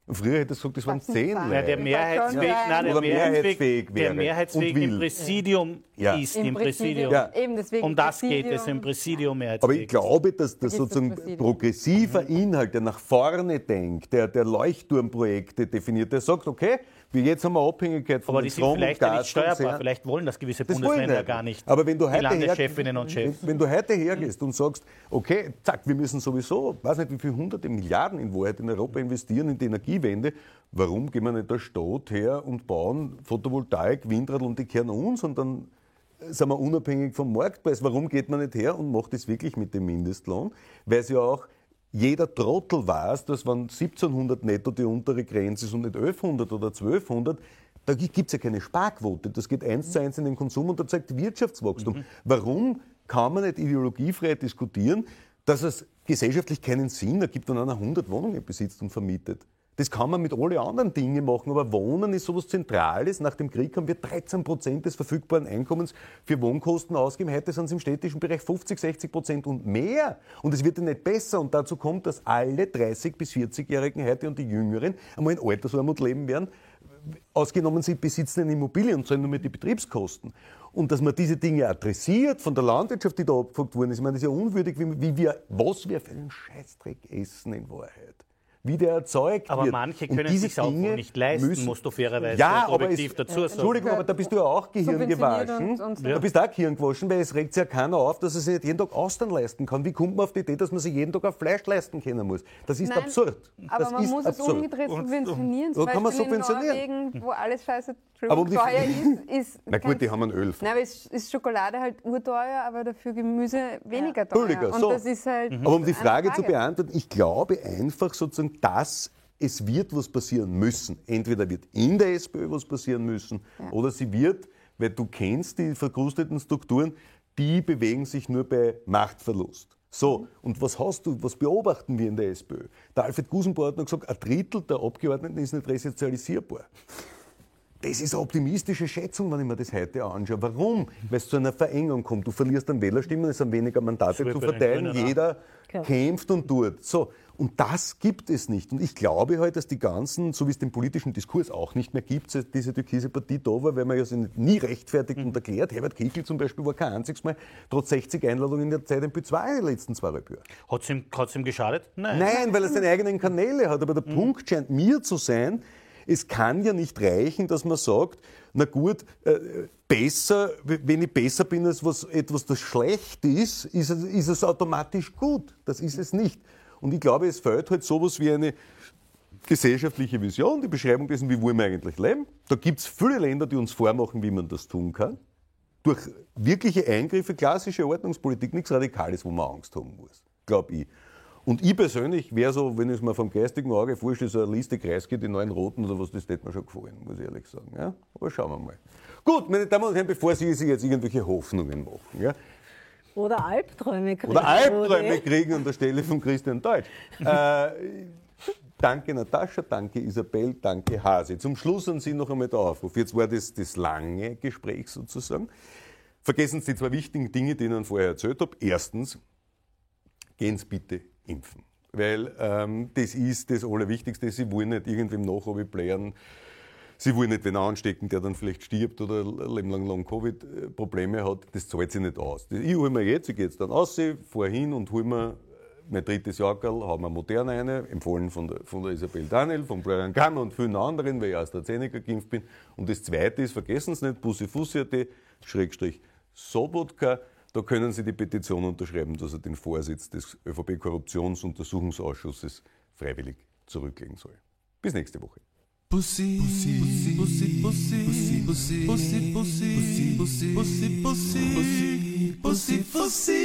Früher hätte ich gesagt, das waren zehn sagen. Ja, Leute. der mehrheitsfähig, nein, der Oder mehrheitsfähig der und im. Präsidium Ja. ist, Im im Präsidium. Ja. Eben deswegen Um das geht es, Präsidium. im Präsidium Aber mehrheitsfähig. ich glaube, dass das das sozusagen Präsidium. progressiver Inhalt, der nach vorne denkt, der, der Leuchtturmprojekte definiert, der sagt, okay, wir jetzt haben wir Abhängigkeit von aber die sind Strom- vielleicht ja nicht steuerbar, Gaskonzernen. vielleicht wollen das gewisse Das Bundesländer die gar nicht. Aber wenn du heute Landeschefinnen und Chefs. wenn, wenn du heute hergehst und sagst, okay, zack, wir müssen sowieso, weiß nicht wie viele hunderte Milliarden in Wahrheit in Europa investieren in die Energiewende, warum gehen wir nicht der Staat her und bauen Photovoltaik, Windradl und die kehren uns und dann sind wir unabhängig vom Marktpreis. Warum geht man nicht her und macht das wirklich mit dem Mindestlohn? Weil es ja auch jeder Trottel weiß, dass wenn 1700 netto die untere Grenze ist und nicht 1100 oder 1200, da gibt es ja keine Sparquote. Das geht eins zu eins in den Konsum und da zeigt Wirtschaftswachstum. Warum kann man nicht ideologiefrei diskutieren, dass es gesellschaftlich keinen Sinn ergibt, wenn einer 100 Wohnungen besitzt und vermietet? Das kann man mit allen anderen Dingen machen, aber Wohnen ist sowas Zentrales. Nach dem Krieg haben wir 13 Prozent des verfügbaren Einkommens für Wohnkosten ausgegeben. Heute sind es im städtischen Bereich 50, 60 Prozent und mehr. Und es wird ja nicht besser. Und dazu kommt, dass alle 30- bis 40-Jährigen heute und die Jüngeren einmal in Altersarmut leben werden. Ausgenommen, sie besitzen eine Immobilie und zahlen nur mehr die Betriebskosten. Und dass man diese Dinge adressiert von der Landwirtschaft, die da abgefragt worden ist, ich meine, das ist ja unwürdig, wie, wir, was wir für einen Scheißdreck essen in Wahrheit. Wie der erzeugt Aber wird. manche Und können diese sich auch nicht leisten, müssen- musst du fairerweise ja, aber objektiv es, dazu sagen. Entschuldigung, aber da bist du ja auch Gehirn gewaschen. und- und. Da bist du auch Gehirn gewaschen, weil es regt sich ja keiner auf, dass er sich nicht jeden Tag Austern leisten kann. Wie kommt man auf die Idee, dass man sich jeden Tag auf Fleisch leisten können muss? Das ist Nein, absurd. Aber das man ist muss absurd. es umgedreht subventionieren. Zum kann man subventionieren. In Norwegen, wo alles scheiße Aber um die- teuer ist, ist <laughs> Na gut, die haben einen Öl. Nein, aber es ist Schokolade halt urteuer, aber dafür Gemüse weniger teuer. Billiger, und so. das ist halt Aber um die eine Frage, zu beantworten, ich glaube einfach sozusagen, dass es wird was passieren müssen. Entweder wird in der SPÖ was passieren müssen oder sie wird, weil du kennst die verkrusteten Strukturen, die bewegen sich nur bei Machtverlust. So, und was hast du, was beobachten wir in der SPÖ? Der Alfred Gusenbauer hat noch gesagt, ein Drittel der Abgeordneten ist nicht resozialisierbar. Das ist eine optimistische Schätzung, wenn ich mir das heute anschaue. Warum? Weil es zu einer Verengung kommt. Du verlierst dann Wählerstimmen, es sind weniger Mandate zu verteilen. Jeder Ja. kämpft und tut. So. Und das gibt es nicht. Und ich glaube halt, dass die ganzen, so wie es den politischen Diskurs auch nicht mehr gibt, diese türkise Partie da war, weil man ja sie nie rechtfertigt Mhm. und erklärt. Herbert Kickl zum Beispiel war kein einziges Mal, trotz 60 Einladungen in der Zeit im P2 in den letzten zweieinhalb Jahren. Hat es ihm, hat's ihm geschadet? Nein. Nein, weil er seine <laughs> eigenen Kanäle hat. Aber der Punkt scheint mir zu sein, es kann ja nicht reichen, dass man sagt, na gut, äh, besser, wenn ich besser bin als was, etwas, das schlecht ist, ist ist es automatisch gut. Das ist es nicht. Und ich glaube, es fehlt halt sowas wie eine gesellschaftliche Vision, die Beschreibung dessen, wie wollen wir eigentlich leben. Da gibt es viele Länder, die uns vormachen, wie man das tun kann. Durch wirkliche Eingriffe, klassische Ordnungspolitik, nichts Radikales, wo man Angst haben muss, glaube ich. Und ich persönlich wäre so, wenn es mir vom geistigen Auge vorstelle, so eine Liste Kreisky, die neuen Roten oder was, das hätte mir schon gefallen, muss ich ehrlich sagen. Ja? Aber schauen wir mal. Gut, meine Damen und Herren, bevor Sie sich jetzt irgendwelche Hoffnungen machen, ja? Oder Albträume kriegen. oder Albträume kriegen an der Stelle von Christian Deutsch. <laughs> Äh, danke Natascha, danke Isabel, danke Hase. Zum Schluss an Sie noch einmal der Aufruf. Jetzt war das das lange Gespräch sozusagen. Vergessen Sie die zwei wichtigen Dinge, die ich Ihnen vorher erzählt habe. Erstens, gehen Sie bitte impfen. weil ähm, das ist das Allerwichtigste. Sie wollen nicht irgendwie im Nachhabe blären. Sie wollen nicht wen anstecken, der dann vielleicht stirbt oder ein Leben lang, lang Covid-Probleme hat. Das zahlt sich nicht aus. Ich hole mir jetzt, ich gehe jetzt dann aus, fahre hin und hole mir mein drittes Jackerl, haben wir modern eine, empfohlen von der, von der Isabel Daniel, von Brian Kammer und vielen anderen, weil ich AstraZeneca geimpft bin. Und das zweite ist, vergessen Sie nicht, Bussi-Fussi.at, Schrägstrich Sobotka. Da können Sie die Petition unterschreiben, dass er den Vorsitz des ÖVP-Korruptionsuntersuchungsausschusses freiwillig zurücklegen soll. Bis nächste Woche. Pussy, Pussy, Pussy, Pussy, Pussy, Pussy, Pussy, Pussy, Pussy, Pussy, Pussy, Pussy.